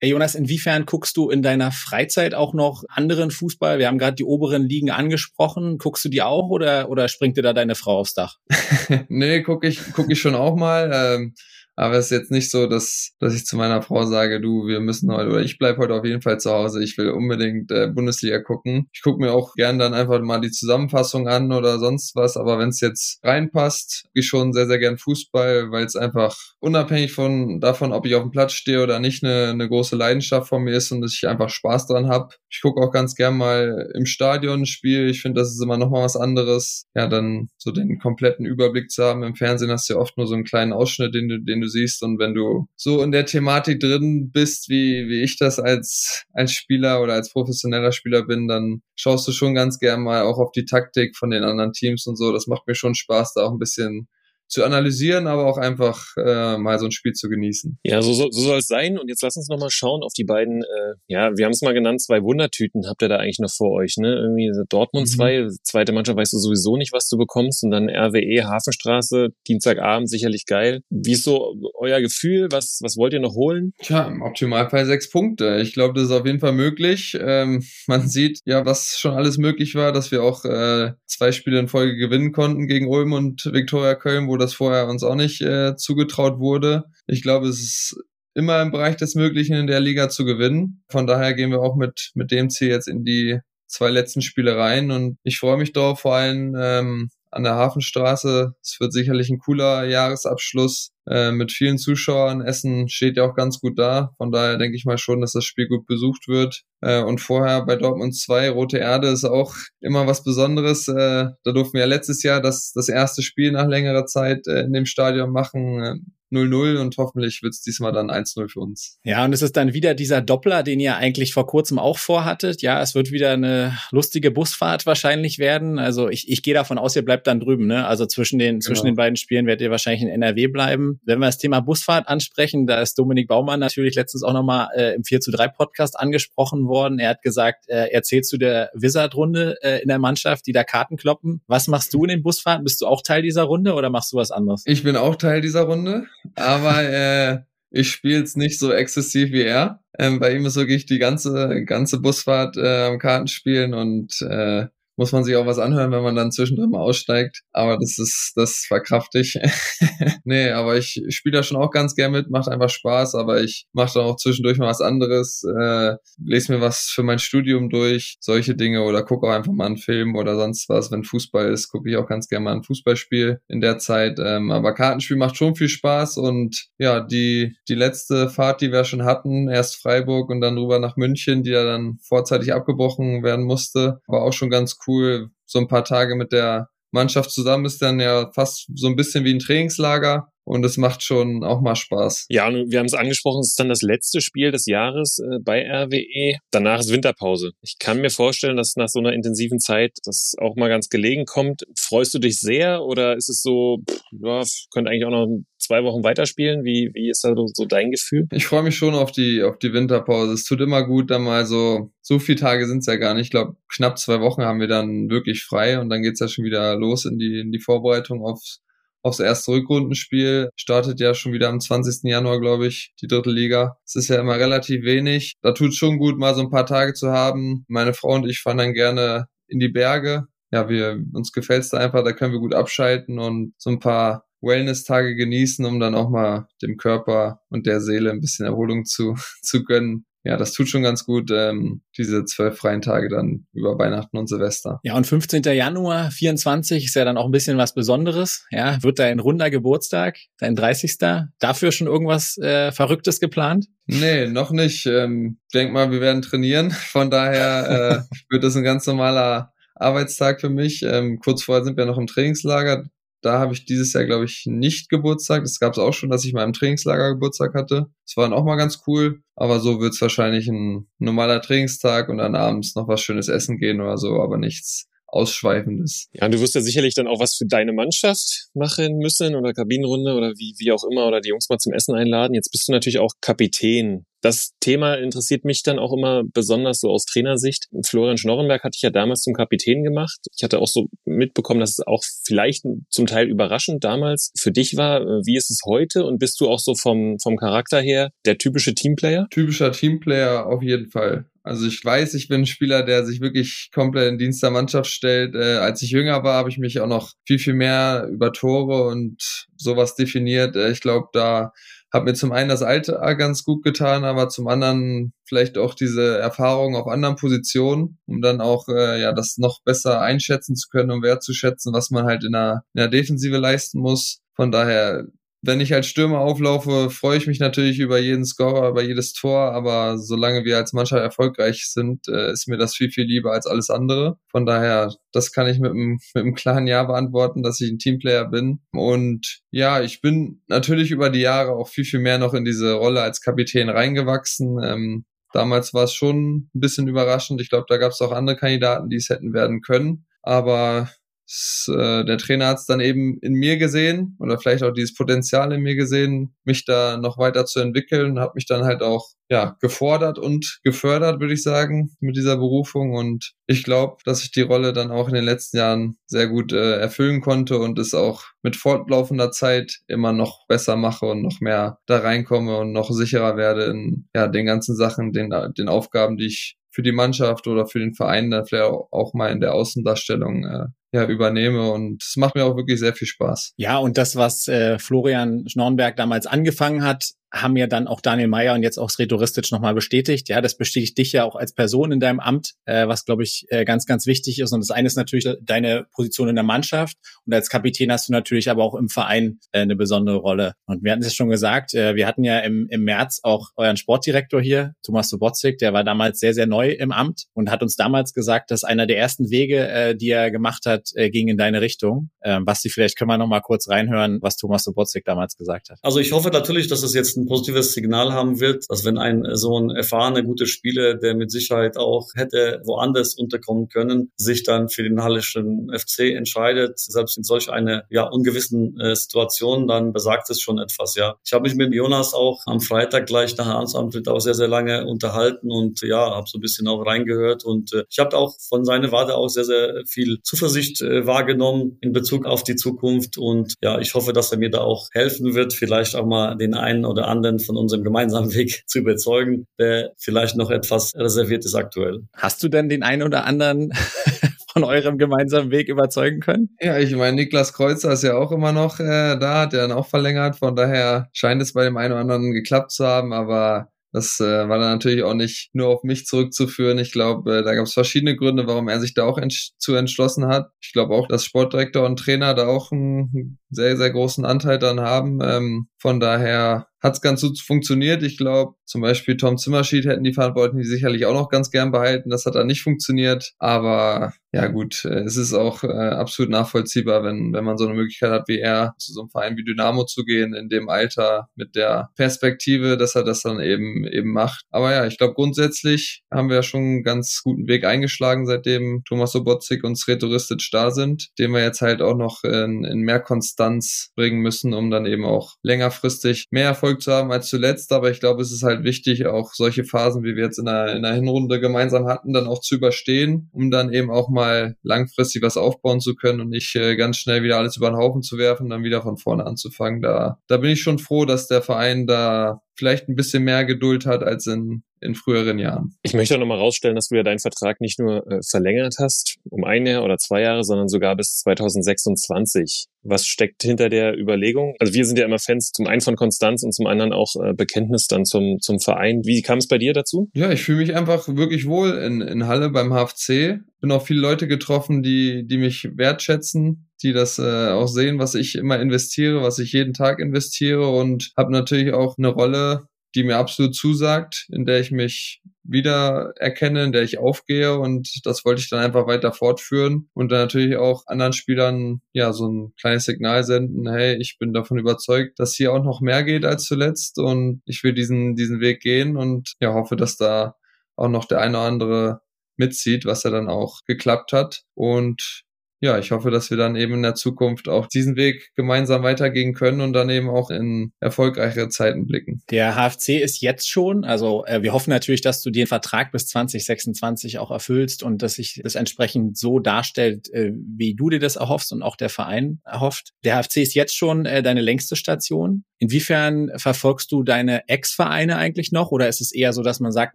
Hey Jonas, inwiefern guckst du in deiner Freizeit auch noch anderen Fußball? Wir haben gerade die oberen Ligen angesprochen. Guckst du die auch oder, oder springt dir da deine Frau aufs Dach? nee, gucke ich, guck ich schon auch mal. Ähm, Aber es ist jetzt nicht so, dass, dass ich zu meiner Frau sage, du, wir müssen heute, oder ich bleib heute auf jeden Fall zu Hause, ich will unbedingt äh, Bundesliga gucken. Ich gucke mir auch gern dann einfach mal die Zusammenfassung an oder sonst was, aber wenn es jetzt reinpasst, ich schon sehr, sehr gern Fußball, weil es einfach unabhängig von davon, ob ich auf dem Platz stehe oder nicht, eine, eine große Leidenschaft von mir ist und dass ich einfach Spaß dran habe. Ich gucke auch ganz gern mal im Stadion ein Spiel. Ich finde, das ist immer noch mal was anderes. Ja, dann so den kompletten Überblick zu haben. Im Fernsehen hast du ja oft nur so einen kleinen Ausschnitt, den du, den du siehst. Und wenn du so in der Thematik drin bist, wie, wie ich das als, als Spieler oder als professioneller Spieler bin, dann schaust du schon ganz gern mal auch auf die Taktik von den anderen Teams und so. Das macht mir schon Spaß, da auch ein bisschen zu analysieren, aber auch einfach äh, mal so ein Spiel zu genießen. Ja, so, so, so soll es sein. Und jetzt lass uns nochmal schauen auf die beiden, äh, ja, wir haben es mal genannt, zwei Wundertüten habt ihr da eigentlich noch vor euch, ne? Irgendwie Dortmund mhm. zwei, zweite Mannschaft weißt du sowieso nicht, was du bekommst. Und dann RWE, Hafenstraße, Dienstagabend sicherlich geil. Wie ist so euer Gefühl? Was, was wollt ihr noch holen? Tja, im Optimalfall sechs Punkte. Ich glaube, das ist auf jeden Fall möglich. Ähm, man sieht ja, was schon alles möglich war, dass wir auch äh, zwei Spiele in Folge gewinnen konnten gegen Ulm und Viktoria Köln, wo das vorher uns auch nicht äh, zugetraut wurde. Ich glaube, es ist immer im Bereich des Möglichen in der Liga zu gewinnen. Von daher gehen wir auch mit, mit dem Ziel jetzt in die zwei letzten Spiele rein und ich freue mich darauf, vor allem ähm, an der Hafenstraße. Es wird sicherlich ein cooler Jahresabschluss äh, mit vielen Zuschauern. Essen steht ja auch ganz gut da. Von daher denke ich mal schon, dass das Spiel gut besucht wird. Äh, und vorher bei Dortmund 2, Rote Erde ist auch immer was Besonderes. Äh, da durften wir ja letztes Jahr das, das erste Spiel nach längerer Zeit äh, in dem Stadion machen. 0-0 und hoffentlich wird es diesmal dann 1-0 für uns. Ja, und es ist dann wieder dieser Doppler, den ihr eigentlich vor kurzem auch vorhattet. Ja, es wird wieder eine lustige Busfahrt wahrscheinlich werden. Also ich, ich gehe davon aus, ihr bleibt dann drüben. Ne? Also zwischen den, genau. zwischen den beiden Spielen werdet ihr wahrscheinlich in NRW bleiben. Wenn wir das Thema Busfahrt ansprechen, da ist Dominik Baumann natürlich letztens auch nochmal äh, im 4 zu 3 Podcast angesprochen worden. Er hat gesagt, äh, er zählt zu der Wizard-Runde äh, in der Mannschaft, die da Karten kloppen. Was machst du in den Busfahrten? Bist du auch Teil dieser Runde oder machst du was anderes? Ich bin auch Teil dieser Runde aber äh, ich spiele es nicht so exzessiv wie er. Ähm, bei ihm ist wirklich die ganze ganze Busfahrt äh, am Kartenspielen und äh, muss man sich auch was anhören, wenn man dann zwischendrin mal aussteigt. Aber das ist, das verkraft ich. nee, aber ich spiele da schon auch ganz gern mit, macht einfach Spaß, aber ich mache dann auch zwischendurch mal was anderes, äh, lese mir was für mein Studium durch, solche Dinge oder gucke auch einfach mal einen Film oder sonst was. Wenn Fußball ist, gucke ich auch ganz gerne mal ein Fußballspiel in der Zeit. Ähm, aber Kartenspiel macht schon viel Spaß und ja, die, die letzte Fahrt, die wir schon hatten, erst Freiburg und dann rüber nach München, die ja dann vorzeitig abgebrochen werden musste, war auch schon ganz cool cool. So ein paar Tage mit der Mannschaft zusammen ist dann ja fast so ein bisschen wie ein Trainingslager und es macht schon auch mal Spaß. Ja, und wir haben es angesprochen, es ist dann das letzte Spiel des Jahres äh, bei RWE. Danach ist Winterpause. Ich kann mir vorstellen, dass nach so einer intensiven Zeit das auch mal ganz gelegen kommt. Freust du dich sehr oder ist es so, pff, ja, könnte eigentlich auch noch zwei Wochen weiterspielen? Wie, wie ist da so dein Gefühl? Ich freue mich schon auf die, auf die Winterpause. Es tut immer gut, dann mal so, so viele Tage sind es ja gar nicht. Ich glaube, knapp zwei Wochen haben wir dann wirklich frei und dann geht's ja schon wieder los in die, in die Vorbereitung aufs aufs erste Rückrundenspiel. Startet ja schon wieder am 20. Januar, glaube ich, die dritte Liga. Es ist ja immer relativ wenig. Da tut es schon gut, mal so ein paar Tage zu haben. Meine Frau und ich fahren dann gerne in die Berge. Ja, wir, uns gefällt's da einfach, da können wir gut abschalten und so ein paar Wellness-Tage genießen, um dann auch mal dem Körper und der Seele ein bisschen Erholung zu, zu gönnen ja, das tut schon ganz gut, ähm, diese zwölf freien Tage dann über Weihnachten und Silvester. Ja, und 15. Januar 24 ist ja dann auch ein bisschen was Besonderes. Ja, wird dein runder Geburtstag, dein 30. Dafür schon irgendwas äh, Verrücktes geplant? Nee, noch nicht. Ähm, denk mal, wir werden trainieren. Von daher äh, wird das ein ganz normaler Arbeitstag für mich. Ähm, kurz vorher sind wir noch im Trainingslager. Da habe ich dieses Jahr, glaube ich, nicht Geburtstag. Das gab es auch schon, dass ich mal im Trainingslager Geburtstag hatte. Das war dann auch mal ganz cool. Aber so wird es wahrscheinlich ein normaler Trainingstag und dann abends noch was Schönes essen gehen oder so, aber nichts Ausschweifendes. Ja, und du wirst ja sicherlich dann auch was für deine Mannschaft machen müssen oder Kabinenrunde oder wie, wie auch immer oder die Jungs mal zum Essen einladen. Jetzt bist du natürlich auch Kapitän das Thema interessiert mich dann auch immer besonders so aus Trainersicht. Florian Schnorrenberg hatte ich ja damals zum Kapitän gemacht. Ich hatte auch so mitbekommen, dass es auch vielleicht zum Teil überraschend damals für dich war. Wie ist es heute? Und bist du auch so vom, vom Charakter her der typische Teamplayer? Typischer Teamplayer auf jeden Fall. Also ich weiß, ich bin ein Spieler, der sich wirklich komplett in Dienst der Mannschaft stellt. Äh, als ich jünger war, habe ich mich auch noch viel, viel mehr über Tore und sowas definiert. Äh, ich glaube, da hat mir zum einen das Alte ganz gut getan, aber zum anderen vielleicht auch diese Erfahrung auf anderen Positionen, um dann auch äh, ja das noch besser einschätzen zu können und wertzuschätzen, was man halt in der, in der Defensive leisten muss. Von daher wenn ich als Stürmer auflaufe, freue ich mich natürlich über jeden Scorer, über jedes Tor, aber solange wir als Mannschaft erfolgreich sind, äh, ist mir das viel, viel lieber als alles andere. Von daher, das kann ich mit einem, mit einem klaren Ja beantworten, dass ich ein Teamplayer bin. Und ja, ich bin natürlich über die Jahre auch viel, viel mehr noch in diese Rolle als Kapitän reingewachsen. Ähm, damals war es schon ein bisschen überraschend. Ich glaube, da gab es auch andere Kandidaten, die es hätten werden können. Aber es, äh, der Trainer hat es dann eben in mir gesehen oder vielleicht auch dieses Potenzial in mir gesehen, mich da noch weiter zu entwickeln, hat mich dann halt auch ja gefordert und gefördert, würde ich sagen, mit dieser Berufung. Und ich glaube, dass ich die Rolle dann auch in den letzten Jahren sehr gut äh, erfüllen konnte und es auch mit fortlaufender Zeit immer noch besser mache und noch mehr da reinkomme und noch sicherer werde in ja den ganzen Sachen, den, den Aufgaben, die ich für die Mannschaft oder für den Verein dann vielleicht auch mal in der Außendarstellung äh, ja, übernehme und es macht mir auch wirklich sehr viel Spaß. Ja, und das, was äh, Florian Schnornberg damals angefangen hat, haben ja dann auch Daniel Meyer und jetzt auch Sretoristic nochmal bestätigt. Ja, das bestätigt dich ja auch als Person in deinem Amt, äh, was, glaube ich, äh, ganz, ganz wichtig ist. Und das eine ist natürlich deine Position in der Mannschaft. Und als Kapitän hast du natürlich aber auch im Verein äh, eine besondere Rolle. Und wir hatten es schon gesagt, äh, wir hatten ja im, im März auch euren Sportdirektor hier, Thomas Sobotzig, der war damals sehr, sehr neu im Amt und hat uns damals gesagt, dass einer der ersten Wege, äh, die er gemacht hat, äh, ging in deine Richtung. Ähm, Basti, vielleicht können wir noch mal kurz reinhören, was Thomas Sobotzig damals gesagt hat. Also ich hoffe natürlich, dass es jetzt ein positives Signal haben wird, dass wenn ein so ein erfahrener, guter Spieler, der mit Sicherheit auch hätte woanders unterkommen können, sich dann für den Hallischen FC entscheidet, selbst in solch eine ja ungewissen äh, Situation, dann besagt es schon etwas, ja. Ich habe mich mit Jonas auch am Freitag gleich nach Amtsantritt auch sehr, sehr lange unterhalten und ja, habe so ein bisschen auch reingehört und äh, ich habe auch von seiner Warte auch sehr, sehr viel Zuversicht äh, wahrgenommen in Bezug auf die Zukunft und ja, ich hoffe, dass er mir da auch helfen wird, vielleicht auch mal den einen oder anderen von unserem gemeinsamen Weg zu überzeugen, der vielleicht noch etwas reserviert ist aktuell. Hast du denn den einen oder anderen von eurem gemeinsamen Weg überzeugen können? Ja, ich meine, Niklas Kreuzer ist ja auch immer noch äh, da, hat ja dann auch verlängert. Von daher scheint es bei dem einen oder anderen geklappt zu haben, aber das äh, war dann natürlich auch nicht nur auf mich zurückzuführen. Ich glaube, äh, da gab es verschiedene Gründe, warum er sich da auch ents zu entschlossen hat. Ich glaube auch, dass Sportdirektor und Trainer da auch einen sehr, sehr großen Anteil dann haben. Ähm, von daher hat es ganz gut funktioniert. Ich glaube, zum Beispiel Tom Zimmerschied hätten die Verantwortlichen sicherlich auch noch ganz gern behalten. Das hat dann nicht funktioniert. Aber ja gut, äh, es ist auch äh, absolut nachvollziehbar, wenn, wenn man so eine Möglichkeit hat wie er, zu so einem Verein wie Dynamo zu gehen, in dem Alter, mit der Perspektive, dass er das dann eben eben macht. Aber ja, ich glaube, grundsätzlich haben wir schon einen ganz guten Weg eingeschlagen, seitdem Thomas Sobotzig und Sretoristic da sind, den wir jetzt halt auch noch in, in mehr Konstanz bringen müssen, um dann eben auch längerfristig mehr Erfolg zu haben als zuletzt. Aber ich glaube, es ist halt wichtig, auch solche Phasen, wie wir jetzt in der, in der Hinrunde gemeinsam hatten, dann auch zu überstehen, um dann eben auch mal langfristig was aufbauen zu können und nicht äh, ganz schnell wieder alles über den Haufen zu werfen und dann wieder von vorne anzufangen. Da, da bin ich schon froh, dass der Verein da vielleicht ein bisschen mehr Geduld hat als in, in früheren Jahren. Ich möchte auch nochmal rausstellen, dass du ja deinen Vertrag nicht nur äh, verlängert hast, um ein Jahr oder zwei Jahre, sondern sogar bis 2026. Was steckt hinter der Überlegung? Also wir sind ja immer Fans zum einen von Konstanz und zum anderen auch äh, Bekenntnis dann zum, zum Verein. Wie kam es bei dir dazu? Ja, ich fühle mich einfach wirklich wohl in, in Halle beim HFC. Bin auch viele Leute getroffen, die, die mich wertschätzen, die das äh, auch sehen, was ich immer investiere, was ich jeden Tag investiere und habe natürlich auch eine Rolle, die mir absolut zusagt, in der ich mich wieder erkenne, in der ich aufgehe. Und das wollte ich dann einfach weiter fortführen und dann natürlich auch anderen Spielern ja so ein kleines Signal senden, hey, ich bin davon überzeugt, dass hier auch noch mehr geht als zuletzt und ich will diesen diesen Weg gehen und ja hoffe, dass da auch noch der eine oder andere mitzieht, was er dann auch geklappt hat. Und ja, ich hoffe, dass wir dann eben in der Zukunft auch diesen Weg gemeinsam weitergehen können und dann eben auch in erfolgreichere Zeiten blicken. Der HFC ist jetzt schon, also äh, wir hoffen natürlich, dass du den Vertrag bis 2026 auch erfüllst und dass sich das entsprechend so darstellt, äh, wie du dir das erhoffst und auch der Verein erhofft. Der HFC ist jetzt schon äh, deine längste Station. Inwiefern verfolgst du deine Ex-Vereine eigentlich noch? Oder ist es eher so, dass man sagt,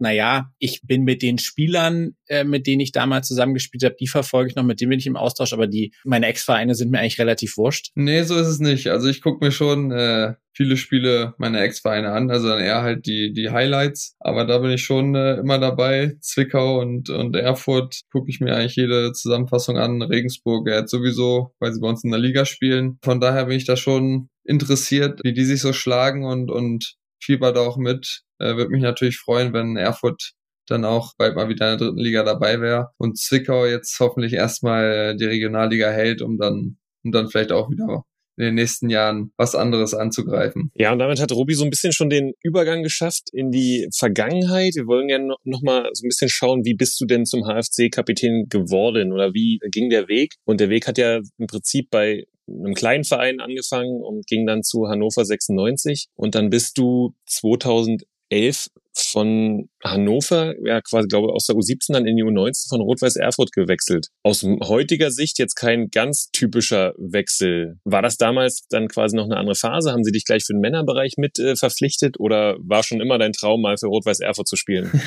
na ja, ich bin mit den Spielern, äh, mit denen ich damals zusammengespielt habe, die verfolge ich noch, mit denen bin ich im Austausch, aber die, meine Ex-Vereine sind mir eigentlich relativ wurscht? Nee, so ist es nicht. Also ich gucke mir schon äh, viele Spiele meiner Ex-Vereine an, also dann eher halt die, die Highlights. Aber da bin ich schon äh, immer dabei. Zwickau und, und Erfurt gucke ich mir eigentlich jede Zusammenfassung an. Regensburg ja, jetzt sowieso, weil sie bei uns in der Liga spielen. Von daher bin ich da schon interessiert, wie die sich so schlagen und, und fieber da auch mit. Äh, Würde mich natürlich freuen, wenn Erfurt dann auch bald mal wieder in der dritten Liga dabei wäre und Zwickau jetzt hoffentlich erstmal die Regionalliga hält, um dann, um dann vielleicht auch wieder in den nächsten Jahren was anderes anzugreifen. Ja, und damit hat Robi so ein bisschen schon den Übergang geschafft in die Vergangenheit. Wir wollen gerne noch mal so ein bisschen schauen, wie bist du denn zum HFC-Kapitän geworden oder wie ging der Weg? Und der Weg hat ja im Prinzip bei einem kleinen Verein angefangen und ging dann zu Hannover 96 und dann bist du 2011 von Hannover, ja quasi glaube aus der U17 dann in die U19 von Rot-Weiß Erfurt gewechselt. Aus heutiger Sicht jetzt kein ganz typischer Wechsel. War das damals dann quasi noch eine andere Phase? Haben sie dich gleich für den Männerbereich mit äh, verpflichtet oder war schon immer dein Traum, mal für Rot-Weiß Erfurt zu spielen?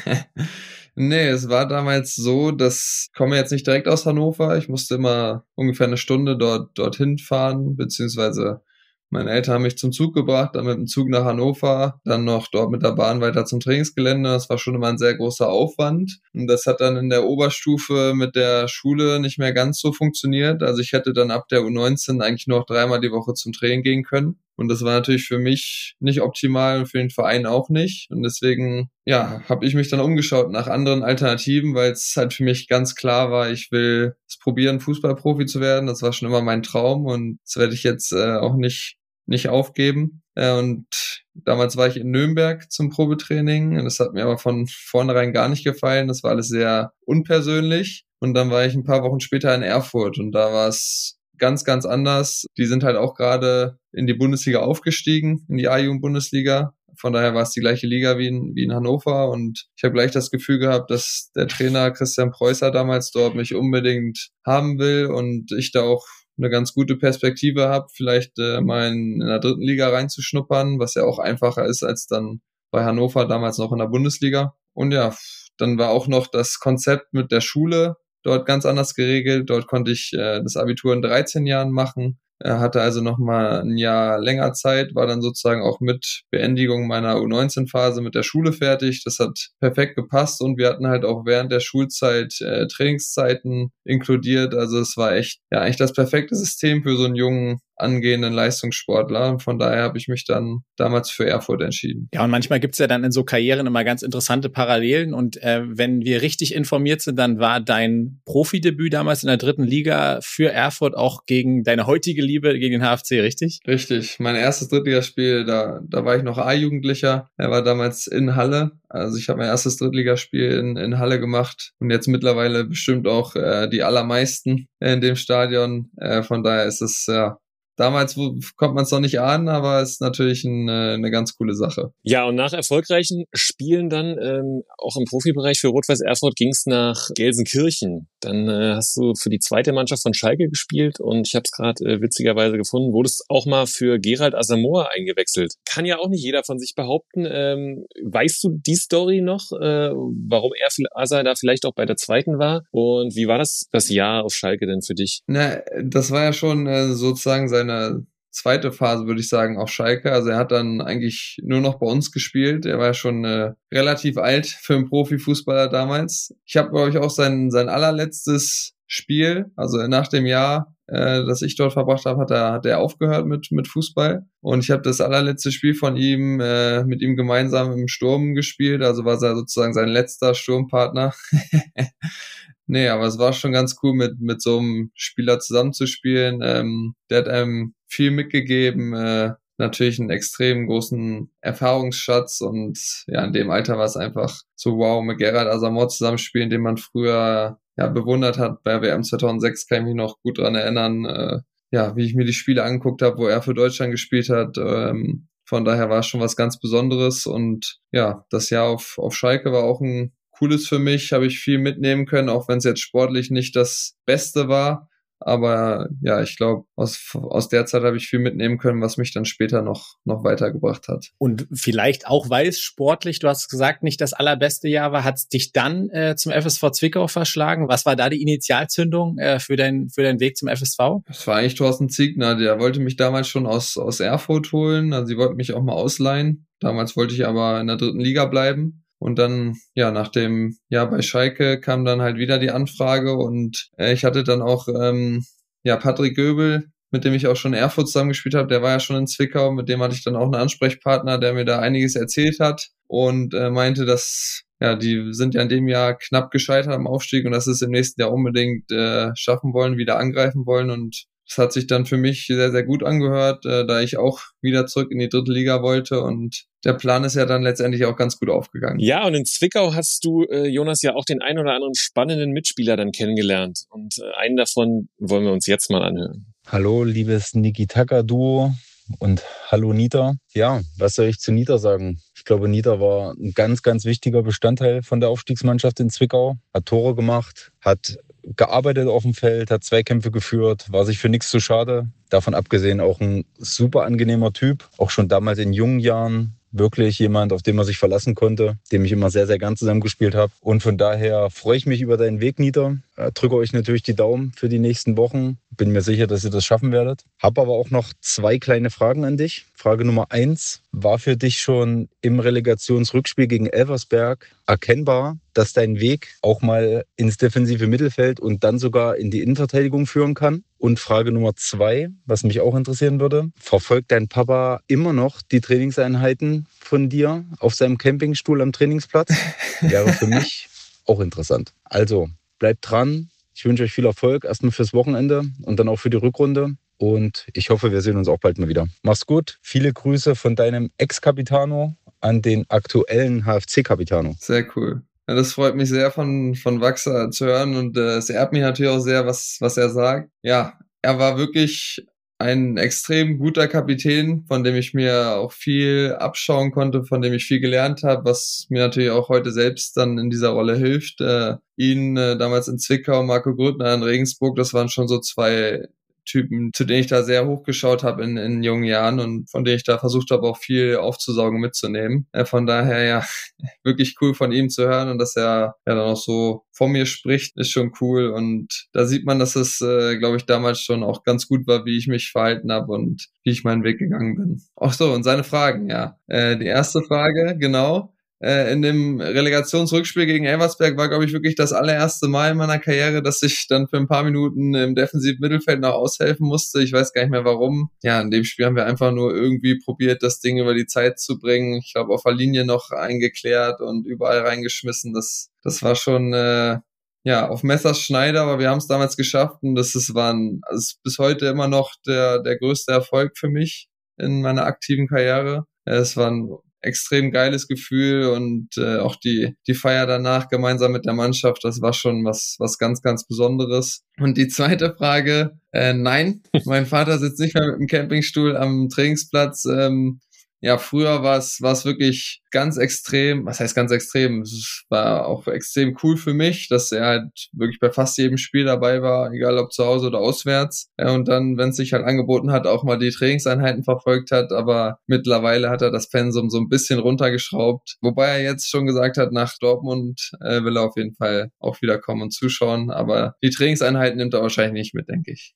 nee, es war damals so, dass ich komme jetzt nicht direkt aus Hannover. Ich musste immer ungefähr eine Stunde dort dorthin fahren, beziehungsweise meine Eltern haben mich zum Zug gebracht, dann mit dem Zug nach Hannover, dann noch dort mit der Bahn weiter zum Trainingsgelände. Das war schon immer ein sehr großer Aufwand. Und das hat dann in der Oberstufe mit der Schule nicht mehr ganz so funktioniert. Also ich hätte dann ab der U19 eigentlich nur noch dreimal die Woche zum Training gehen können. Und das war natürlich für mich nicht optimal und für den Verein auch nicht. Und deswegen, ja, habe ich mich dann umgeschaut nach anderen Alternativen, weil es halt für mich ganz klar war, ich will es probieren, Fußballprofi zu werden. Das war schon immer mein Traum und das werde ich jetzt äh, auch nicht, nicht aufgeben. Äh, und damals war ich in Nürnberg zum Probetraining. Und das hat mir aber von vornherein gar nicht gefallen. Das war alles sehr unpersönlich. Und dann war ich ein paar Wochen später in Erfurt und da war es ganz, ganz anders. Die sind halt auch gerade in die Bundesliga aufgestiegen, in die A-Jugend-Bundesliga. Von daher war es die gleiche Liga wie in, wie in Hannover und ich habe gleich das Gefühl gehabt, dass der Trainer Christian Preußer damals dort mich unbedingt haben will und ich da auch eine ganz gute Perspektive habe, vielleicht äh, mal in, in der dritten Liga reinzuschnuppern, was ja auch einfacher ist als dann bei Hannover damals noch in der Bundesliga. Und ja, dann war auch noch das Konzept mit der Schule dort ganz anders geregelt. Dort konnte ich äh, das Abitur in 13 Jahren machen. Er hatte also noch mal ein Jahr länger Zeit, war dann sozusagen auch mit Beendigung meiner U19-Phase mit der Schule fertig. Das hat perfekt gepasst und wir hatten halt auch während der Schulzeit äh, Trainingszeiten inkludiert. Also es war echt ja eigentlich das perfekte System für so einen jungen angehenden Leistungssportler. Von daher habe ich mich dann damals für Erfurt entschieden. Ja, und manchmal gibt's ja dann in so Karrieren immer ganz interessante Parallelen. Und äh, wenn wir richtig informiert sind, dann war dein Profidebüt damals in der dritten Liga für Erfurt auch gegen deine heutige Liebe, gegen den HFC, richtig? Richtig. Mein erstes Drittligaspiel, da, da war ich noch A-Jugendlicher. Er war damals in Halle. Also ich habe mein erstes Drittligaspiel in, in Halle gemacht und jetzt mittlerweile bestimmt auch äh, die allermeisten in dem Stadion. Äh, von daher ist es ja damals kommt man es noch nicht an, aber es ist natürlich ein, äh, eine ganz coole Sache. Ja, und nach erfolgreichen Spielen dann ähm, auch im Profibereich für Rot-Weiß Erfurt ging es nach Gelsenkirchen. Dann äh, hast du für die zweite Mannschaft von Schalke gespielt und ich habe es gerade äh, witzigerweise gefunden, wurdest auch mal für Gerald Asamoah eingewechselt. Kann ja auch nicht jeder von sich behaupten. Ähm, weißt du die Story noch, äh, warum er Asa da vielleicht auch bei der zweiten war? Und wie war das das Jahr auf Schalke denn für dich? Na, das war ja schon äh, sozusagen sein seine zweite Phase, würde ich sagen, auf Schalke. Also er hat dann eigentlich nur noch bei uns gespielt. Er war ja schon äh, relativ alt für einen Profifußballer damals. Ich habe, glaube ich, auch sein, sein allerletztes Spiel, also nach dem Jahr, äh, das ich dort verbracht habe, hat er, hat er aufgehört mit, mit Fußball. Und ich habe das allerletzte Spiel von ihm äh, mit ihm gemeinsam im Sturm gespielt. Also war er sozusagen sein letzter Sturmpartner. Nee, aber es war schon ganz cool, mit, mit so einem Spieler zusammenzuspielen. Ähm, der hat einem viel mitgegeben, äh, natürlich einen extrem großen Erfahrungsschatz und ja, in dem Alter war es einfach so wow, mit Gerard Asamoah zusammenspielen, den man früher ja bewundert hat. Bei WM 2006 kann ich mich noch gut dran erinnern, äh, ja, wie ich mir die Spiele angeguckt habe, wo er für Deutschland gespielt hat. Ähm, von daher war es schon was ganz Besonderes und ja, das Jahr auf, auf Schalke war auch ein Cooles für mich, habe ich viel mitnehmen können, auch wenn es jetzt sportlich nicht das Beste war. Aber ja, ich glaube, aus, aus der Zeit habe ich viel mitnehmen können, was mich dann später noch, noch weitergebracht hat. Und vielleicht auch, weil es sportlich, du hast gesagt, nicht das allerbeste Jahr war, hat es dich dann äh, zum FSV Zwickau verschlagen? Was war da die Initialzündung äh, für, dein, für deinen Weg zum FSV? Das war eigentlich Thorsten Ziegner, der wollte mich damals schon aus, aus Erfurt holen. Also sie wollten mich auch mal ausleihen. Damals wollte ich aber in der dritten Liga bleiben. Und dann, ja, nach dem Jahr bei Schalke kam dann halt wieder die Anfrage und äh, ich hatte dann auch, ähm, ja, Patrick Göbel, mit dem ich auch schon Erfurt zusammengespielt habe, der war ja schon in Zwickau, mit dem hatte ich dann auch einen Ansprechpartner, der mir da einiges erzählt hat und äh, meinte, dass ja, die sind ja in dem Jahr knapp gescheitert am Aufstieg und dass sie es im nächsten Jahr unbedingt äh, schaffen wollen, wieder angreifen wollen und das hat sich dann für mich sehr, sehr gut angehört, äh, da ich auch wieder zurück in die dritte Liga wollte und der Plan ist ja dann letztendlich auch ganz gut aufgegangen. Ja, und in Zwickau hast du, äh, Jonas, ja auch den ein oder anderen spannenden Mitspieler dann kennengelernt. Und äh, einen davon wollen wir uns jetzt mal anhören. Hallo, liebes Niki Taka-Duo und hallo Nita. Ja, was soll ich zu Nita sagen? Ich glaube, Nita war ein ganz, ganz wichtiger Bestandteil von der Aufstiegsmannschaft in Zwickau. Hat Tore gemacht, hat gearbeitet auf dem Feld, hat Zweikämpfe geführt, war sich für nichts zu schade. Davon abgesehen auch ein super angenehmer Typ, auch schon damals in jungen Jahren wirklich jemand, auf den man sich verlassen konnte, dem ich immer sehr, sehr gern zusammengespielt habe. Und von daher freue ich mich über deinen Weg, Nieder. Äh, drücke euch natürlich die Daumen für die nächsten Wochen. Bin mir sicher, dass ihr das schaffen werdet. Habe aber auch noch zwei kleine Fragen an dich. Frage Nummer eins. War für dich schon im Relegationsrückspiel gegen Elversberg erkennbar, dass dein Weg auch mal ins defensive Mittelfeld und dann sogar in die Innenverteidigung führen kann? Und Frage Nummer zwei, was mich auch interessieren würde. Verfolgt dein Papa immer noch die Trainingseinheiten von dir auf seinem Campingstuhl am Trainingsplatz? Wäre für mich auch interessant. Also, bleibt dran. Ich wünsche euch viel Erfolg, erstmal fürs Wochenende und dann auch für die Rückrunde. Und ich hoffe, wir sehen uns auch bald mal wieder. Mach's gut. Viele Grüße von deinem Ex-Capitano an den aktuellen HFC-Capitano. Sehr cool. Ja, das freut mich sehr von, von Wachser zu hören und äh, es ehrt mich natürlich auch sehr, was, was er sagt. Ja, er war wirklich ein extrem guter Kapitän, von dem ich mir auch viel abschauen konnte, von dem ich viel gelernt habe, was mir natürlich auch heute selbst dann in dieser Rolle hilft. Äh, ihn äh, damals in Zwickau, Marco Grüttner in Regensburg, das waren schon so zwei Typen, zu denen ich da sehr hochgeschaut habe in, in jungen Jahren und von denen ich da versucht habe, auch viel aufzusaugen, mitzunehmen. Äh, von daher, ja, wirklich cool von ihm zu hören und dass er ja dann auch so vor mir spricht, ist schon cool. Und da sieht man, dass es, äh, glaube ich, damals schon auch ganz gut war, wie ich mich verhalten habe und wie ich meinen Weg gegangen bin. Ach so, und seine Fragen, ja. Äh, die erste Frage, genau äh, in dem Relegationsrückspiel gegen Elversberg war, glaube ich, wirklich das allererste Mal in meiner Karriere, dass ich dann für ein paar Minuten im defensiven Mittelfeld noch aushelfen musste. Ich weiß gar nicht mehr warum. Ja, in dem Spiel haben wir einfach nur irgendwie probiert, das Ding über die Zeit zu bringen. Ich glaube, auf der Linie noch eingeklärt und überall reingeschmissen. Das, das war schon, äh, ja, auf Messers Schneider, aber wir haben es damals geschafft und das ist, war ein, also ist bis heute immer noch der, der größte Erfolg für mich in meiner aktiven Karriere. Es war ein extrem geiles Gefühl und äh, auch die, die Feier danach gemeinsam mit der Mannschaft, das war schon was, was ganz, ganz Besonderes. Und die zweite Frage, äh, nein, mein Vater sitzt nicht mehr mit dem Campingstuhl am Trainingsplatz. Ähm, ja, früher war es wirklich ganz extrem, was heißt ganz extrem? Es war auch extrem cool für mich, dass er halt wirklich bei fast jedem Spiel dabei war, egal ob zu Hause oder auswärts. Ja, und dann, wenn es sich halt angeboten hat, auch mal die Trainingseinheiten verfolgt hat, aber mittlerweile hat er das Pensum so ein bisschen runtergeschraubt. Wobei er jetzt schon gesagt hat, nach Dortmund äh, will er auf jeden Fall auch wieder kommen und zuschauen, aber die Trainingseinheiten nimmt er wahrscheinlich nicht mit, denke ich.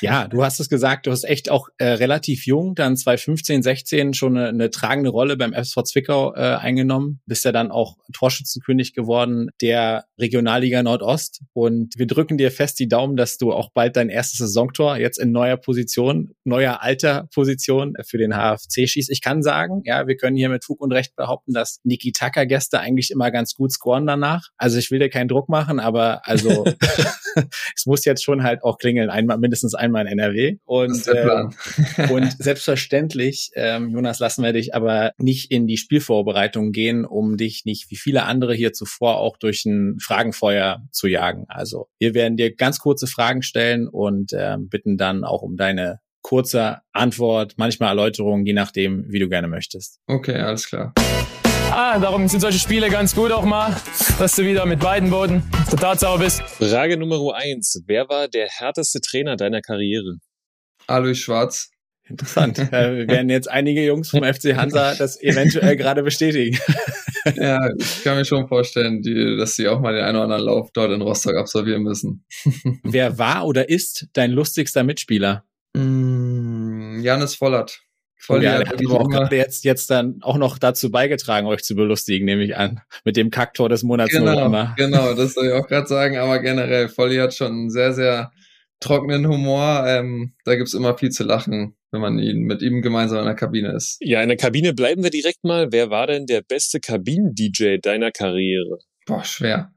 Ja, du hast es gesagt, du hast echt auch äh, relativ jung, dann 2015, 16 schon eine, eine tragende Rolle beim FSV Zwickau äh, eingenommen, bist ja dann auch Torschützenkönig geworden der Regionalliga Nordost und wir drücken dir fest die Daumen, dass du auch bald dein erstes Saisontor jetzt in neuer Position, neuer alter Position für den HFC schießt. Ich kann sagen, ja, wir können hier mit Fug und Recht behaupten, dass Niki Tucker Gäste eigentlich immer ganz gut scoren danach. Also ich will dir keinen Druck machen, aber also es muss jetzt schon halt auch klingeln, einmal mindestens einmal in NRW. Und, äh, und selbstverständlich, ähm, Jonas, lassen wir dich aber nicht in die Spielvorbereitung gehen, um dich nicht wie viele andere hier zuvor auch durch ein Fragenfeuer zu jagen. Also wir werden dir ganz kurze Fragen stellen und äh, bitten dann auch um deine kurze Antwort, manchmal Erläuterung, je nachdem, wie du gerne möchtest. Okay, alles klar. Ah, darum sind solche Spiele ganz gut auch mal, dass du wieder mit beiden Boden total sauber bist. Frage Nummer eins. Wer war der härteste Trainer deiner Karriere? Alois Schwarz. Interessant. äh, werden jetzt einige Jungs vom FC Hansa das eventuell gerade bestätigen. ja, ich kann mir schon vorstellen, die, dass sie auch mal den einen oder anderen Lauf dort in Rostock absolvieren müssen. Wer war oder ist dein lustigster Mitspieler? Mm, Janis Vollert. Voll, ja, der hat aber auch gerade jetzt, jetzt dann auch noch dazu beigetragen, euch zu belustigen, nehme ich an. Mit dem Kacktor des Monats. Genau, genau, das soll ich auch gerade sagen. Aber generell, Volli hat schon einen sehr, sehr trockenen Humor. Ähm, da gibt's immer viel zu lachen, wenn man ihn mit ihm gemeinsam in der Kabine ist. Ja, in der Kabine bleiben wir direkt mal. Wer war denn der beste Kabinen-DJ deiner Karriere? Boah, schwer.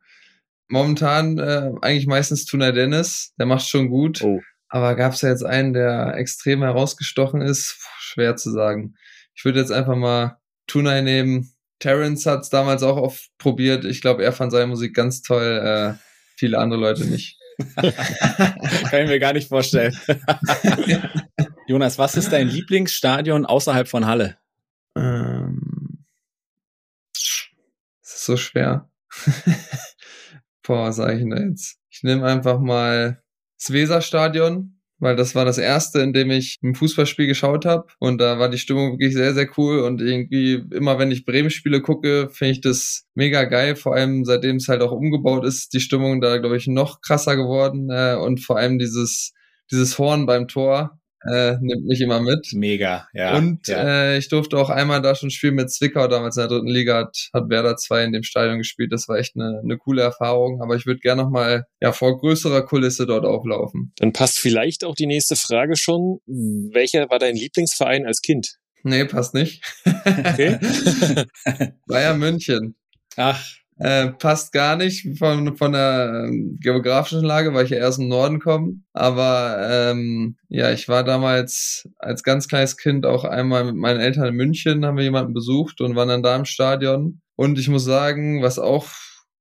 Momentan äh, eigentlich meistens Tuna Dennis. Der macht schon gut. Oh. Aber gab es ja jetzt einen, der extrem herausgestochen ist? Puh, schwer zu sagen. Ich würde jetzt einfach mal Tunai nehmen. Terrence hat es damals auch oft probiert. Ich glaube, er fand seine Musik ganz toll. Äh, viele andere Leute nicht. Kann ich mir gar nicht vorstellen. Jonas, was ist dein Lieblingsstadion außerhalb von Halle? Ähm, das ist so schwer. Boah, was sag ich denn jetzt? Ich nehme einfach mal das Weserstadion, weil das war das erste, in dem ich ein Fußballspiel geschaut habe und da war die Stimmung wirklich sehr, sehr cool. Und irgendwie immer, wenn ich Bremen-Spiele gucke, finde ich das mega geil, vor allem seitdem es halt auch umgebaut ist, die Stimmung da, glaube ich, noch krasser geworden. Äh, und vor allem dieses, dieses Horn beim Tor, äh, nimmt mich immer mit. Mega, ja. Und ja. Äh, ich durfte auch einmal da schon spielen mit Zwickau, damals in der dritten Liga hat, hat Werder 2 in dem Stadion gespielt. Das war echt eine, eine coole Erfahrung. Aber ich würde gerne nochmal ja, vor größerer Kulisse dort auflaufen. Dann passt vielleicht auch die nächste Frage schon. Welcher war dein Lieblingsverein als Kind? Nee, passt nicht. Okay. Bayern München. Ach, äh, passt gar nicht von, von der ähm, geografischen Lage, weil ich ja erst im Norden komme. Aber ähm, ja, ich war damals als ganz kleines Kind auch einmal mit meinen Eltern in München, haben wir jemanden besucht und waren dann da im Stadion. Und ich muss sagen, was auch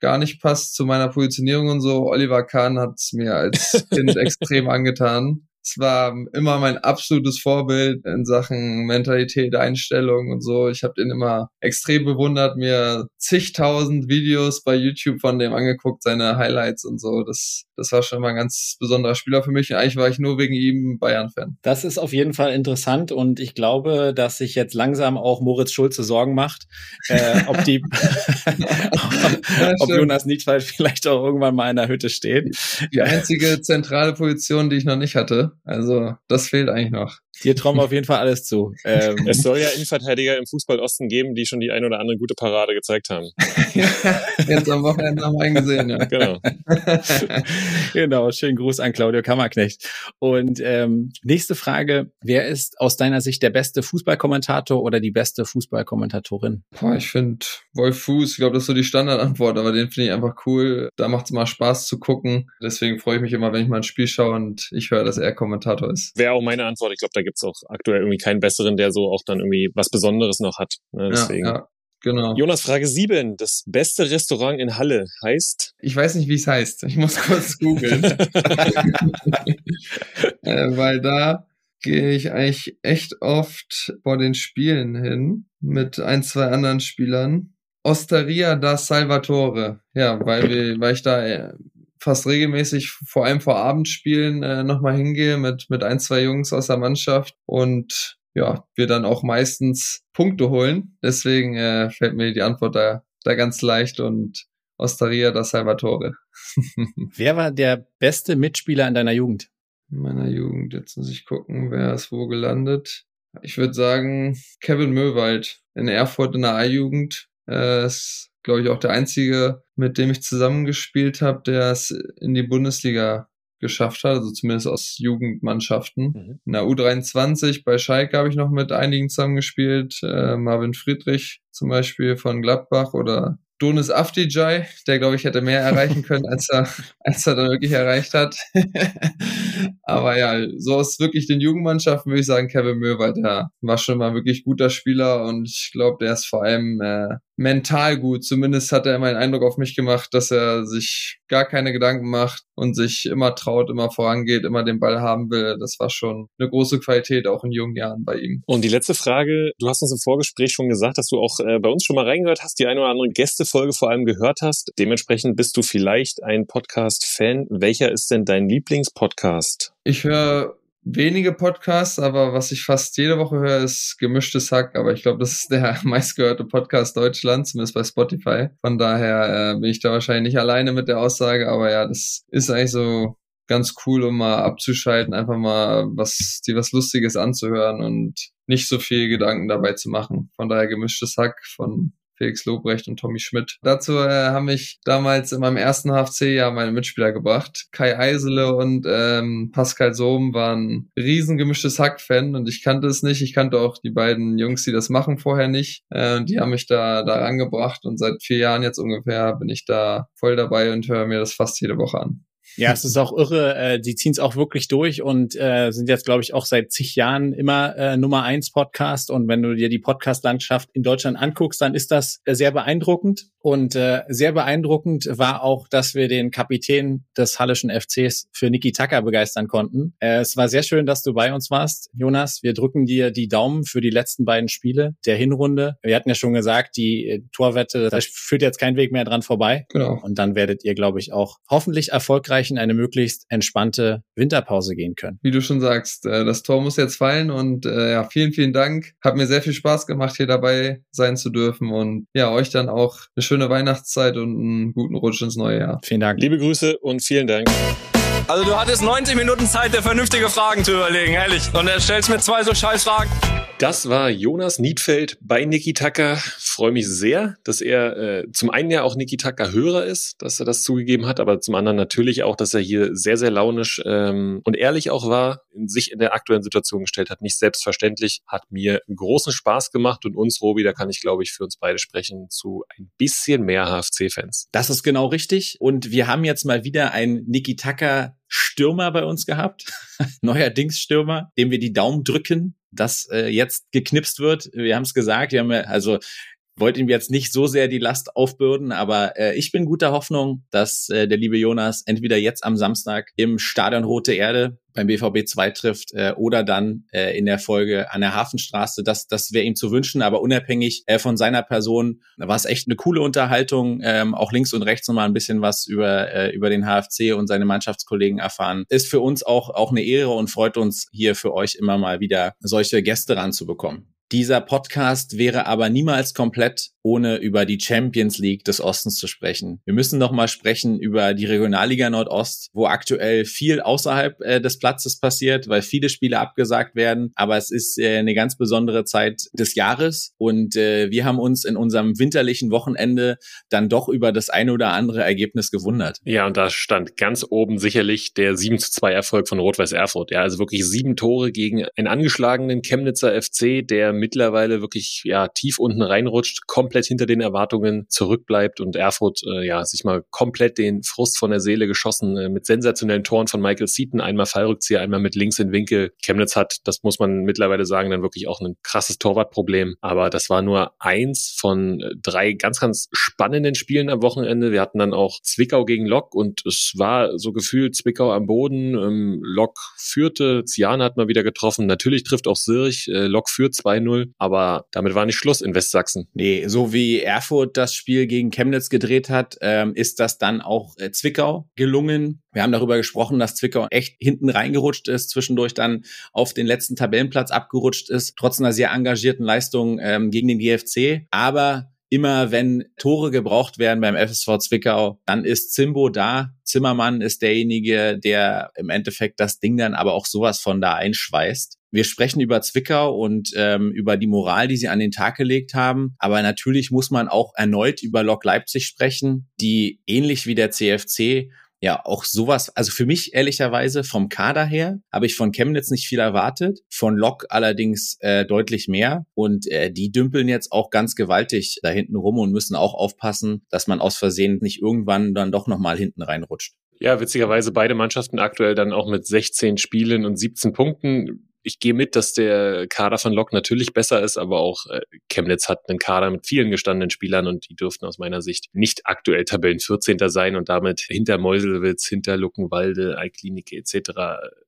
gar nicht passt zu meiner Positionierung und so, Oliver Kahn hat es mir als Kind extrem angetan. Es war immer mein absolutes Vorbild in Sachen Mentalität, Einstellung und so. Ich habe den immer extrem bewundert, mir zigtausend Videos bei YouTube von dem angeguckt, seine Highlights und so. Das, das war schon mal ein ganz besonderer Spieler für mich. Und eigentlich war ich nur wegen ihm Bayern-Fan. Das ist auf jeden Fall interessant und ich glaube, dass sich jetzt langsam auch Moritz Schulze Sorgen macht, äh, ob die, ja, ob Jonas Niedwald vielleicht auch irgendwann mal in der Hütte steht. Die einzige zentrale Position, die ich noch nicht hatte. Also das fehlt eigentlich noch. Dir trauen wir auf jeden Fall alles zu. Ähm, es soll ja Innenverteidiger im Fußball Osten geben, die schon die ein oder andere gute Parade gezeigt haben. Jetzt am Wochenende haben wir einen gesehen, ja. Genau. genau, schönen Gruß an Claudio Kammerknecht. Und ähm, nächste Frage, wer ist aus deiner Sicht der beste Fußballkommentator oder die beste Fußballkommentatorin? Boah, ich finde Wolf Fuß, ich glaube, das ist so die Standardantwort, aber den finde ich einfach cool. Da macht es mal Spaß zu gucken. Deswegen freue ich mich immer, wenn ich mal ein Spiel schaue und ich höre, dass er Kommentator ist. Wäre auch meine Antwort. Ich glaube, da gibt es auch aktuell irgendwie keinen besseren, der so auch dann irgendwie was Besonderes noch hat. Ne? Deswegen. Ja, ja. Genau. Jonas, Frage 7. Das beste Restaurant in Halle heißt? Ich weiß nicht, wie es heißt. Ich muss kurz googeln. äh, weil da gehe ich eigentlich echt oft vor den Spielen hin mit ein, zwei anderen Spielern. Osteria da Salvatore. Ja, weil, wir, weil ich da äh, fast regelmäßig, vor allem vor Abendspielen, äh, nochmal hingehe mit, mit ein, zwei Jungs aus der Mannschaft und ja, wir dann auch meistens Punkte holen. Deswegen äh, fällt mir die Antwort da, da ganz leicht und Osteria da Salvatore. Wer war der beste Mitspieler in deiner Jugend? In meiner Jugend, jetzt muss ich gucken, wer ist wo gelandet. Ich würde sagen, Kevin Möwald in Erfurt in der A-Jugend. Äh, ist, glaube ich, auch der einzige, mit dem ich zusammengespielt habe, der es in die Bundesliga geschafft hat, also zumindest aus Jugendmannschaften. Mhm. In der U23 bei Schalke habe ich noch mit einigen zusammengespielt. Äh, Marvin Friedrich zum Beispiel von Gladbach oder Donis Afdijay, der glaube ich hätte mehr erreichen können, als er, als er dann wirklich erreicht hat. Aber ja, so aus wirklich den Jugendmannschaften würde ich sagen, Kevin Möwald, der war schon mal wirklich guter Spieler und ich glaube, der ist vor allem äh, mental gut. Zumindest hat er immer den Eindruck auf mich gemacht, dass er sich gar keine Gedanken macht und sich immer traut, immer vorangeht, immer den Ball haben will. Das war schon eine große Qualität auch in jungen Jahren bei ihm. Und die letzte Frage, du hast uns im Vorgespräch schon gesagt, dass du auch äh, bei uns schon mal reingehört hast, die eine oder andere Gästefolge vor allem gehört hast. Dementsprechend bist du vielleicht ein Podcast-Fan. Welcher ist denn dein Lieblingspodcast? Ich höre wenige Podcasts, aber was ich fast jede Woche höre, ist gemischtes Hack. Aber ich glaube, das ist der meistgehörte Podcast Deutschlands, zumindest bei Spotify. Von daher äh, bin ich da wahrscheinlich nicht alleine mit der Aussage, aber ja, das ist eigentlich so ganz cool, um mal abzuschalten, einfach mal was, dir was Lustiges anzuhören und nicht so viel Gedanken dabei zu machen. Von daher gemischtes Hack von Felix Lobrecht und Tommy Schmidt. Dazu äh, haben mich damals in meinem ersten HFC-Jahr meine Mitspieler gebracht. Kai Eisele und ähm, Pascal Sohm waren riesengemischtes Hack-Fan und ich kannte es nicht. Ich kannte auch die beiden Jungs, die das machen, vorher nicht. Äh, die haben mich da, da rangebracht und seit vier Jahren jetzt ungefähr bin ich da voll dabei und höre mir das fast jede Woche an. Ja, es ist auch irre. Äh, die ziehen es auch wirklich durch und äh, sind jetzt, glaube ich, auch seit zig Jahren immer äh, Nummer eins Podcast. Und wenn du dir die Podcast-Landschaft in Deutschland anguckst, dann ist das äh, sehr beeindruckend. Und äh, sehr beeindruckend war auch, dass wir den Kapitän des Hallischen FCs für Niki Tucker begeistern konnten. Äh, es war sehr schön, dass du bei uns warst, Jonas. Wir drücken dir die Daumen für die letzten beiden Spiele der Hinrunde. Wir hatten ja schon gesagt, die äh, Torwette, da führt jetzt kein Weg mehr dran vorbei. Genau. Und dann werdet ihr, glaube ich, auch hoffentlich erfolgreich in eine möglichst entspannte Winterpause gehen können. Wie du schon sagst, äh, das Tor muss jetzt fallen und äh, ja, vielen, vielen Dank. Hat mir sehr viel Spaß gemacht, hier dabei sein zu dürfen und ja, euch dann auch eine schöne Weihnachtszeit und einen guten Rutsch ins neue Jahr. Vielen Dank. Liebe Grüße und vielen Dank. Also du hattest 90 Minuten Zeit, dir vernünftige Fragen zu überlegen, ehrlich. Und er stellst mir zwei so scheiß Fragen. Das war Jonas Niedfeld bei Niki Tucker. Freue mich sehr, dass er äh, zum einen ja auch Niki Tucker Hörer ist, dass er das zugegeben hat, aber zum anderen natürlich auch, dass er hier sehr, sehr launisch ähm, und ehrlich auch war, in sich in der aktuellen Situation gestellt hat. Nicht selbstverständlich, hat mir großen Spaß gemacht und uns, Robi, da kann ich, glaube ich, für uns beide sprechen, zu ein bisschen mehr HFC-Fans. Das ist genau richtig. Und wir haben jetzt mal wieder ein Niki Tucker Stürmer bei uns gehabt, neuerdings Stürmer, dem wir die Daumen drücken, dass äh, jetzt geknipst wird. Wir haben es gesagt, wir haben also wollte ihm jetzt nicht so sehr die Last aufbürden, aber äh, ich bin guter Hoffnung, dass äh, der liebe Jonas entweder jetzt am Samstag im Stadion Rote Erde beim BVB 2 trifft äh, oder dann äh, in der Folge an der Hafenstraße. Das, das wäre ihm zu wünschen, aber unabhängig äh, von seiner Person war es echt eine coole Unterhaltung. Ähm, auch links und rechts nochmal ein bisschen was über, äh, über den HFC und seine Mannschaftskollegen erfahren. Ist für uns auch, auch eine Ehre und freut uns hier für euch immer mal wieder solche Gäste ranzubekommen. Dieser Podcast wäre aber niemals komplett, ohne über die Champions League des Ostens zu sprechen. Wir müssen noch mal sprechen über die Regionalliga Nordost, wo aktuell viel außerhalb äh, des Platzes passiert, weil viele Spiele abgesagt werden. Aber es ist äh, eine ganz besondere Zeit des Jahres und äh, wir haben uns in unserem winterlichen Wochenende dann doch über das eine oder andere Ergebnis gewundert. Ja, und da stand ganz oben sicherlich der 7 zu 2 Erfolg von Rot-Weiß Erfurt. Ja, also wirklich sieben Tore gegen einen angeschlagenen Chemnitzer FC, der mittlerweile wirklich ja tief unten reinrutscht, komplett hinter den Erwartungen zurückbleibt und Erfurt äh, ja sich mal komplett den Frust von der Seele geschossen äh, mit sensationellen Toren von Michael Seaton, einmal Fallrückzieher, einmal mit links in Winkel. Chemnitz hat, das muss man mittlerweile sagen, dann wirklich auch ein krasses Torwartproblem, aber das war nur eins von äh, drei ganz ganz spannenden Spielen am Wochenende. Wir hatten dann auch Zwickau gegen Lok und es war so gefühlt Zwickau am Boden. Ähm, Lok führte, Ziane hat mal wieder getroffen. Natürlich trifft auch Sirch. Äh, Lok führt 2-0 0 Aber damit war nicht Schluss in Westsachsen. Nee, so wie Erfurt das Spiel gegen Chemnitz gedreht hat, ähm, ist das dann auch äh, Zwickau gelungen. Wir haben darüber gesprochen, dass Zwickau echt hinten reingerutscht ist, zwischendurch dann auf den letzten Tabellenplatz abgerutscht ist, trotz einer sehr engagierten Leistung ähm, gegen den GFC. Aber immer wenn Tore gebraucht werden beim FSV Zwickau, dann ist Zimbo da. Zimmermann ist derjenige, der im Endeffekt das Ding dann aber auch sowas von da einschweißt. Wir sprechen über Zwickau und ähm, über die Moral, die sie an den Tag gelegt haben. Aber natürlich muss man auch erneut über Lok Leipzig sprechen, die ähnlich wie der CFC ja auch sowas, also für mich ehrlicherweise vom Kader her habe ich von Chemnitz nicht viel erwartet, von Lok allerdings äh, deutlich mehr und äh, die dümpeln jetzt auch ganz gewaltig da hinten rum und müssen auch aufpassen, dass man aus Versehen nicht irgendwann dann doch nochmal hinten reinrutscht. Ja, witzigerweise beide Mannschaften aktuell dann auch mit 16 Spielen und 17 Punkten ich gehe mit, dass der Kader von Lok natürlich besser ist, aber auch äh, Chemnitz hat einen Kader mit vielen gestandenen Spielern und die dürften aus meiner Sicht nicht aktuell Tabellen 14. sein und damit hinter Meuselwitz, hinter Luckenwalde, Alklinike etc.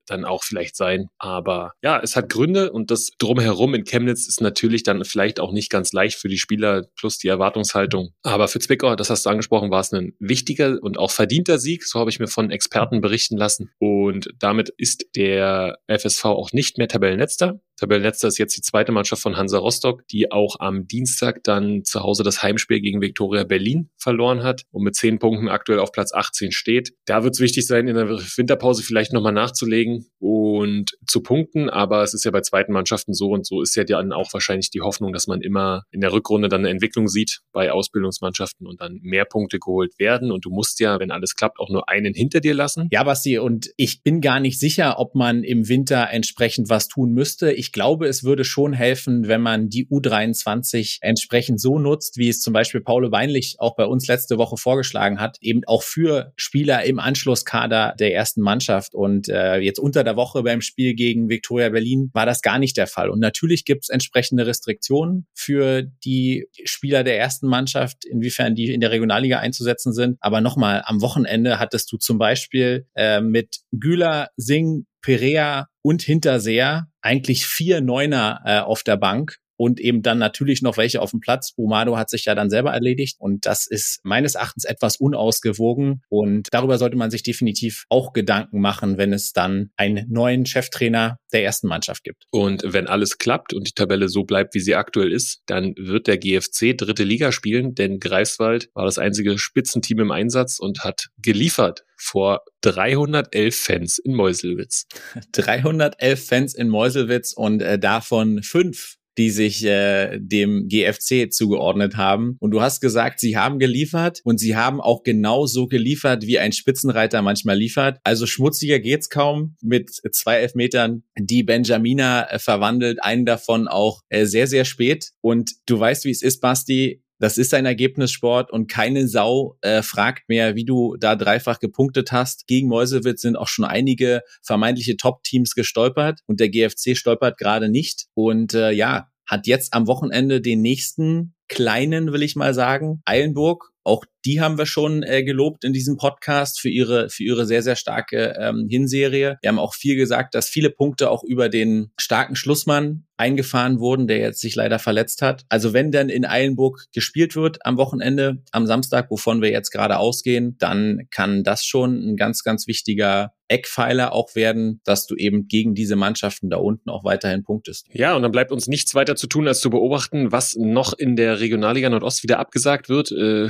dann auch vielleicht sein. Aber ja, es hat Gründe und das drumherum in Chemnitz ist natürlich dann vielleicht auch nicht ganz leicht für die Spieler plus die Erwartungshaltung. Aber für Zwickau, das hast du angesprochen, war es ein wichtiger und auch verdienter Sieg. So habe ich mir von Experten berichten lassen. Und damit ist der FSV auch nicht mehr Tabellenletzter. Tabellenletzter ist jetzt die zweite Mannschaft von Hansa Rostock, die auch am Dienstag dann zu Hause das Heimspiel gegen Viktoria Berlin verloren hat und mit zehn Punkten aktuell auf Platz 18 steht. Da wird es wichtig sein, in der Winterpause vielleicht nochmal nachzulegen und zu punkten, aber es ist ja bei zweiten Mannschaften so und so ist ja dann auch wahrscheinlich die Hoffnung, dass man immer in der Rückrunde dann eine Entwicklung sieht bei Ausbildungsmannschaften und dann mehr Punkte geholt werden und du musst ja, wenn alles klappt, auch nur einen hinter dir lassen. Ja, Basti, und ich bin gar nicht sicher, ob man im Winter entsprechend was tun müsste. Ich ich glaube, es würde schon helfen, wenn man die U23 entsprechend so nutzt, wie es zum Beispiel Paul Weinlich auch bei uns letzte Woche vorgeschlagen hat, eben auch für Spieler im Anschlusskader der ersten Mannschaft. Und äh, jetzt unter der Woche beim Spiel gegen Viktoria Berlin war das gar nicht der Fall. Und natürlich gibt es entsprechende Restriktionen für die Spieler der ersten Mannschaft, inwiefern die in der Regionalliga einzusetzen sind. Aber nochmal, am Wochenende hattest du zum Beispiel äh, mit Güler, Singh, Perea und Hinterseher eigentlich vier Neuner äh, auf der Bank und eben dann natürlich noch welche auf dem Platz. Bumado hat sich ja dann selber erledigt und das ist meines Erachtens etwas unausgewogen und darüber sollte man sich definitiv auch Gedanken machen, wenn es dann einen neuen Cheftrainer der ersten Mannschaft gibt. Und wenn alles klappt und die Tabelle so bleibt, wie sie aktuell ist, dann wird der GFC dritte Liga spielen, denn Greifswald war das einzige Spitzenteam im Einsatz und hat geliefert vor 311 Fans in Meuselwitz. 311 Fans in Meuselwitz und äh, davon fünf die sich äh, dem GFC zugeordnet haben. Und du hast gesagt, sie haben geliefert und sie haben auch genau so geliefert, wie ein Spitzenreiter manchmal liefert. Also schmutziger geht's kaum mit zwei Elfmetern, die Benjamina äh, verwandelt, einen davon auch äh, sehr, sehr spät. Und du weißt, wie es ist, Basti. Das ist ein Ergebnissport und keine Sau äh, fragt mehr, wie du da dreifach gepunktet hast. Gegen Mäusewitz sind auch schon einige vermeintliche Top-Teams gestolpert und der GFC stolpert gerade nicht. Und äh, ja, hat jetzt am Wochenende den nächsten kleinen, will ich mal sagen, Eilenburg. Auch die haben wir schon äh, gelobt in diesem Podcast für ihre, für ihre sehr, sehr starke ähm, Hinserie. Wir haben auch viel gesagt, dass viele Punkte auch über den starken Schlussmann eingefahren wurden, der jetzt sich leider verletzt hat. Also wenn dann in Eilenburg gespielt wird am Wochenende, am Samstag, wovon wir jetzt gerade ausgehen, dann kann das schon ein ganz, ganz wichtiger Eckpfeiler auch werden, dass du eben gegen diese Mannschaften da unten auch weiterhin punktest. Ja, und dann bleibt uns nichts weiter zu tun, als zu beobachten, was noch in der Regionalliga Nordost wieder abgesagt wird. Äh,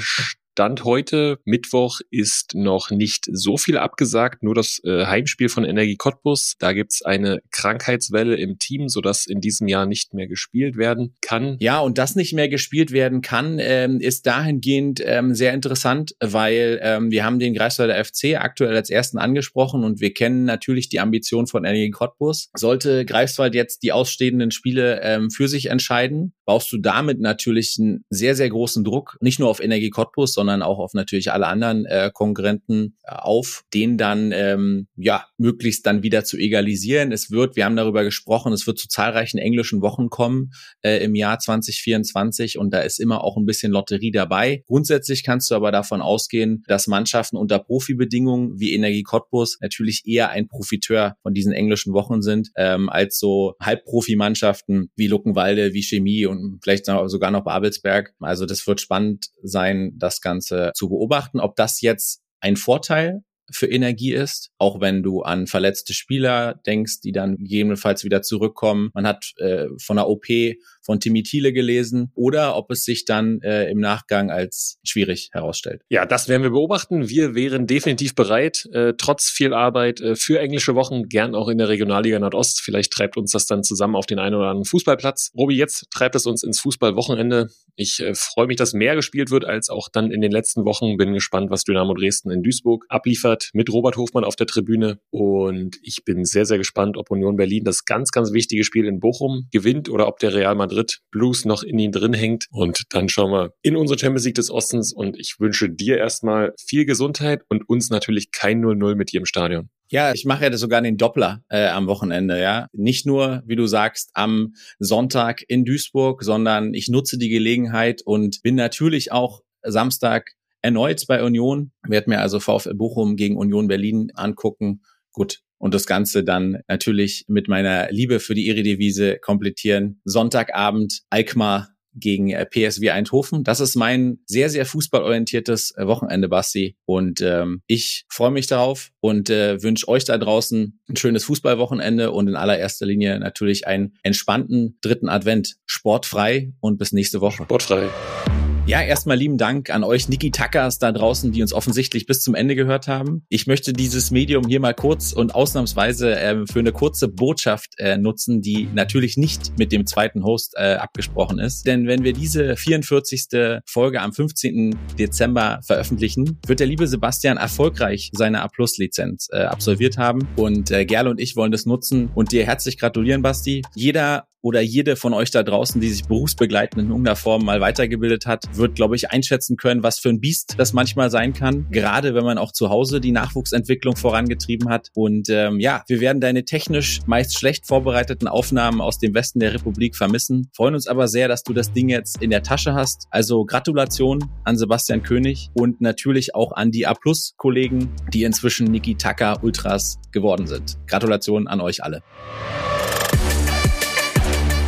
Stand heute, Mittwoch, ist noch nicht so viel abgesagt, nur das äh, Heimspiel von Energie Cottbus. Da gibt's eine Krankheitswelle im Team, sodass in diesem Jahr nicht mehr gespielt werden kann. Ja, und das nicht mehr gespielt werden kann, ähm, ist dahingehend ähm, sehr interessant, weil ähm, wir haben den Greifswalder FC aktuell als ersten angesprochen und wir kennen natürlich die Ambition von Energie Cottbus. Sollte Greifswald jetzt die ausstehenden Spiele ähm, für sich entscheiden, baust du damit natürlich einen sehr, sehr großen Druck, nicht nur auf Energie Cottbus, sondern sondern auch auf natürlich alle anderen äh, Konkurrenten äh, auf, den dann ähm, ja möglichst dann wieder zu egalisieren. Es wird, wir haben darüber gesprochen, es wird zu zahlreichen englischen Wochen kommen äh, im Jahr 2024 und da ist immer auch ein bisschen Lotterie dabei. Grundsätzlich kannst du aber davon ausgehen, dass Mannschaften unter Profibedingungen wie Energie Cottbus natürlich eher ein Profiteur von diesen englischen Wochen sind, ähm, als so Halbprofimannschaften wie Luckenwalde, wie Chemie und vielleicht sogar noch Babelsberg. Also das wird spannend sein, das Ganze Ganze zu beobachten. Ob das jetzt ein Vorteil für Energie ist, auch wenn du an verletzte Spieler denkst, die dann gegebenenfalls wieder zurückkommen. Man hat äh, von der OP von Timmy Thiele gelesen oder ob es sich dann äh, im Nachgang als schwierig herausstellt. Ja, das werden wir beobachten. Wir wären definitiv bereit, äh, trotz viel Arbeit äh, für englische Wochen, gern auch in der Regionalliga Nordost. Vielleicht treibt uns das dann zusammen auf den einen oder anderen Fußballplatz. Robi, jetzt treibt es uns ins Fußballwochenende. Ich äh, freue mich, dass mehr gespielt wird als auch dann in den letzten Wochen. Bin gespannt, was Dynamo Dresden in Duisburg abliefert geliefert mit Robert Hofmann auf der Tribüne. Und ich bin sehr, sehr gespannt, ob Union Berlin das ganz, ganz wichtige Spiel in Bochum gewinnt oder ob der Real Madrid Blues noch in ihn drin hängt. Und dann schauen wir in unsere Champions League des Ostens. Und ich wünsche dir erstmal viel Gesundheit und uns natürlich kein 0-0 mit dir im Stadion. Ja, ich mache ja sogar den Doppler äh, am Wochenende, ja. Nicht nur, wie du sagst, am Sonntag in Duisburg, sondern ich nutze die Gelegenheit und bin natürlich auch Samstag erneut bei Union. Werde mir also VfL Bochum gegen Union Berlin angucken. Gut. Und das Ganze dann natürlich mit meiner Liebe für die Eredivisie komplettieren. Sonntagabend Alkmaar gegen äh, PSW Eindhoven. Das ist mein sehr, sehr fußballorientiertes äh, Wochenende, Basti. Und ähm, ich freue mich darauf und äh, wünsche euch da draußen ein schönes Fußballwochenende und in allererster Linie natürlich einen entspannten dritten Advent. Sportfrei und bis nächste Woche. Sportfrei. Ja, erstmal lieben Dank an euch Niki Tackers da draußen, die uns offensichtlich bis zum Ende gehört haben. Ich möchte dieses Medium hier mal kurz und ausnahmsweise äh, für eine kurze Botschaft äh, nutzen, die natürlich nicht mit dem zweiten Host äh, abgesprochen ist. Denn wenn wir diese 44. Folge am 15. Dezember veröffentlichen, wird der liebe Sebastian erfolgreich seine A-Plus-Lizenz äh, absolviert haben. Und äh, Gerle und ich wollen das nutzen und dir herzlich gratulieren, Basti. Jeder oder jede von euch da draußen, die sich berufsbegleitend in irgendeiner Form mal weitergebildet hat, wird, glaube ich, einschätzen können, was für ein Biest das manchmal sein kann. Gerade wenn man auch zu Hause die Nachwuchsentwicklung vorangetrieben hat. Und ähm, ja, wir werden deine technisch meist schlecht vorbereiteten Aufnahmen aus dem Westen der Republik vermissen. Freuen uns aber sehr, dass du das Ding jetzt in der Tasche hast. Also Gratulation an Sebastian König und natürlich auch an die A-Plus-Kollegen, die inzwischen Niki Taka Ultras geworden sind. Gratulation an euch alle.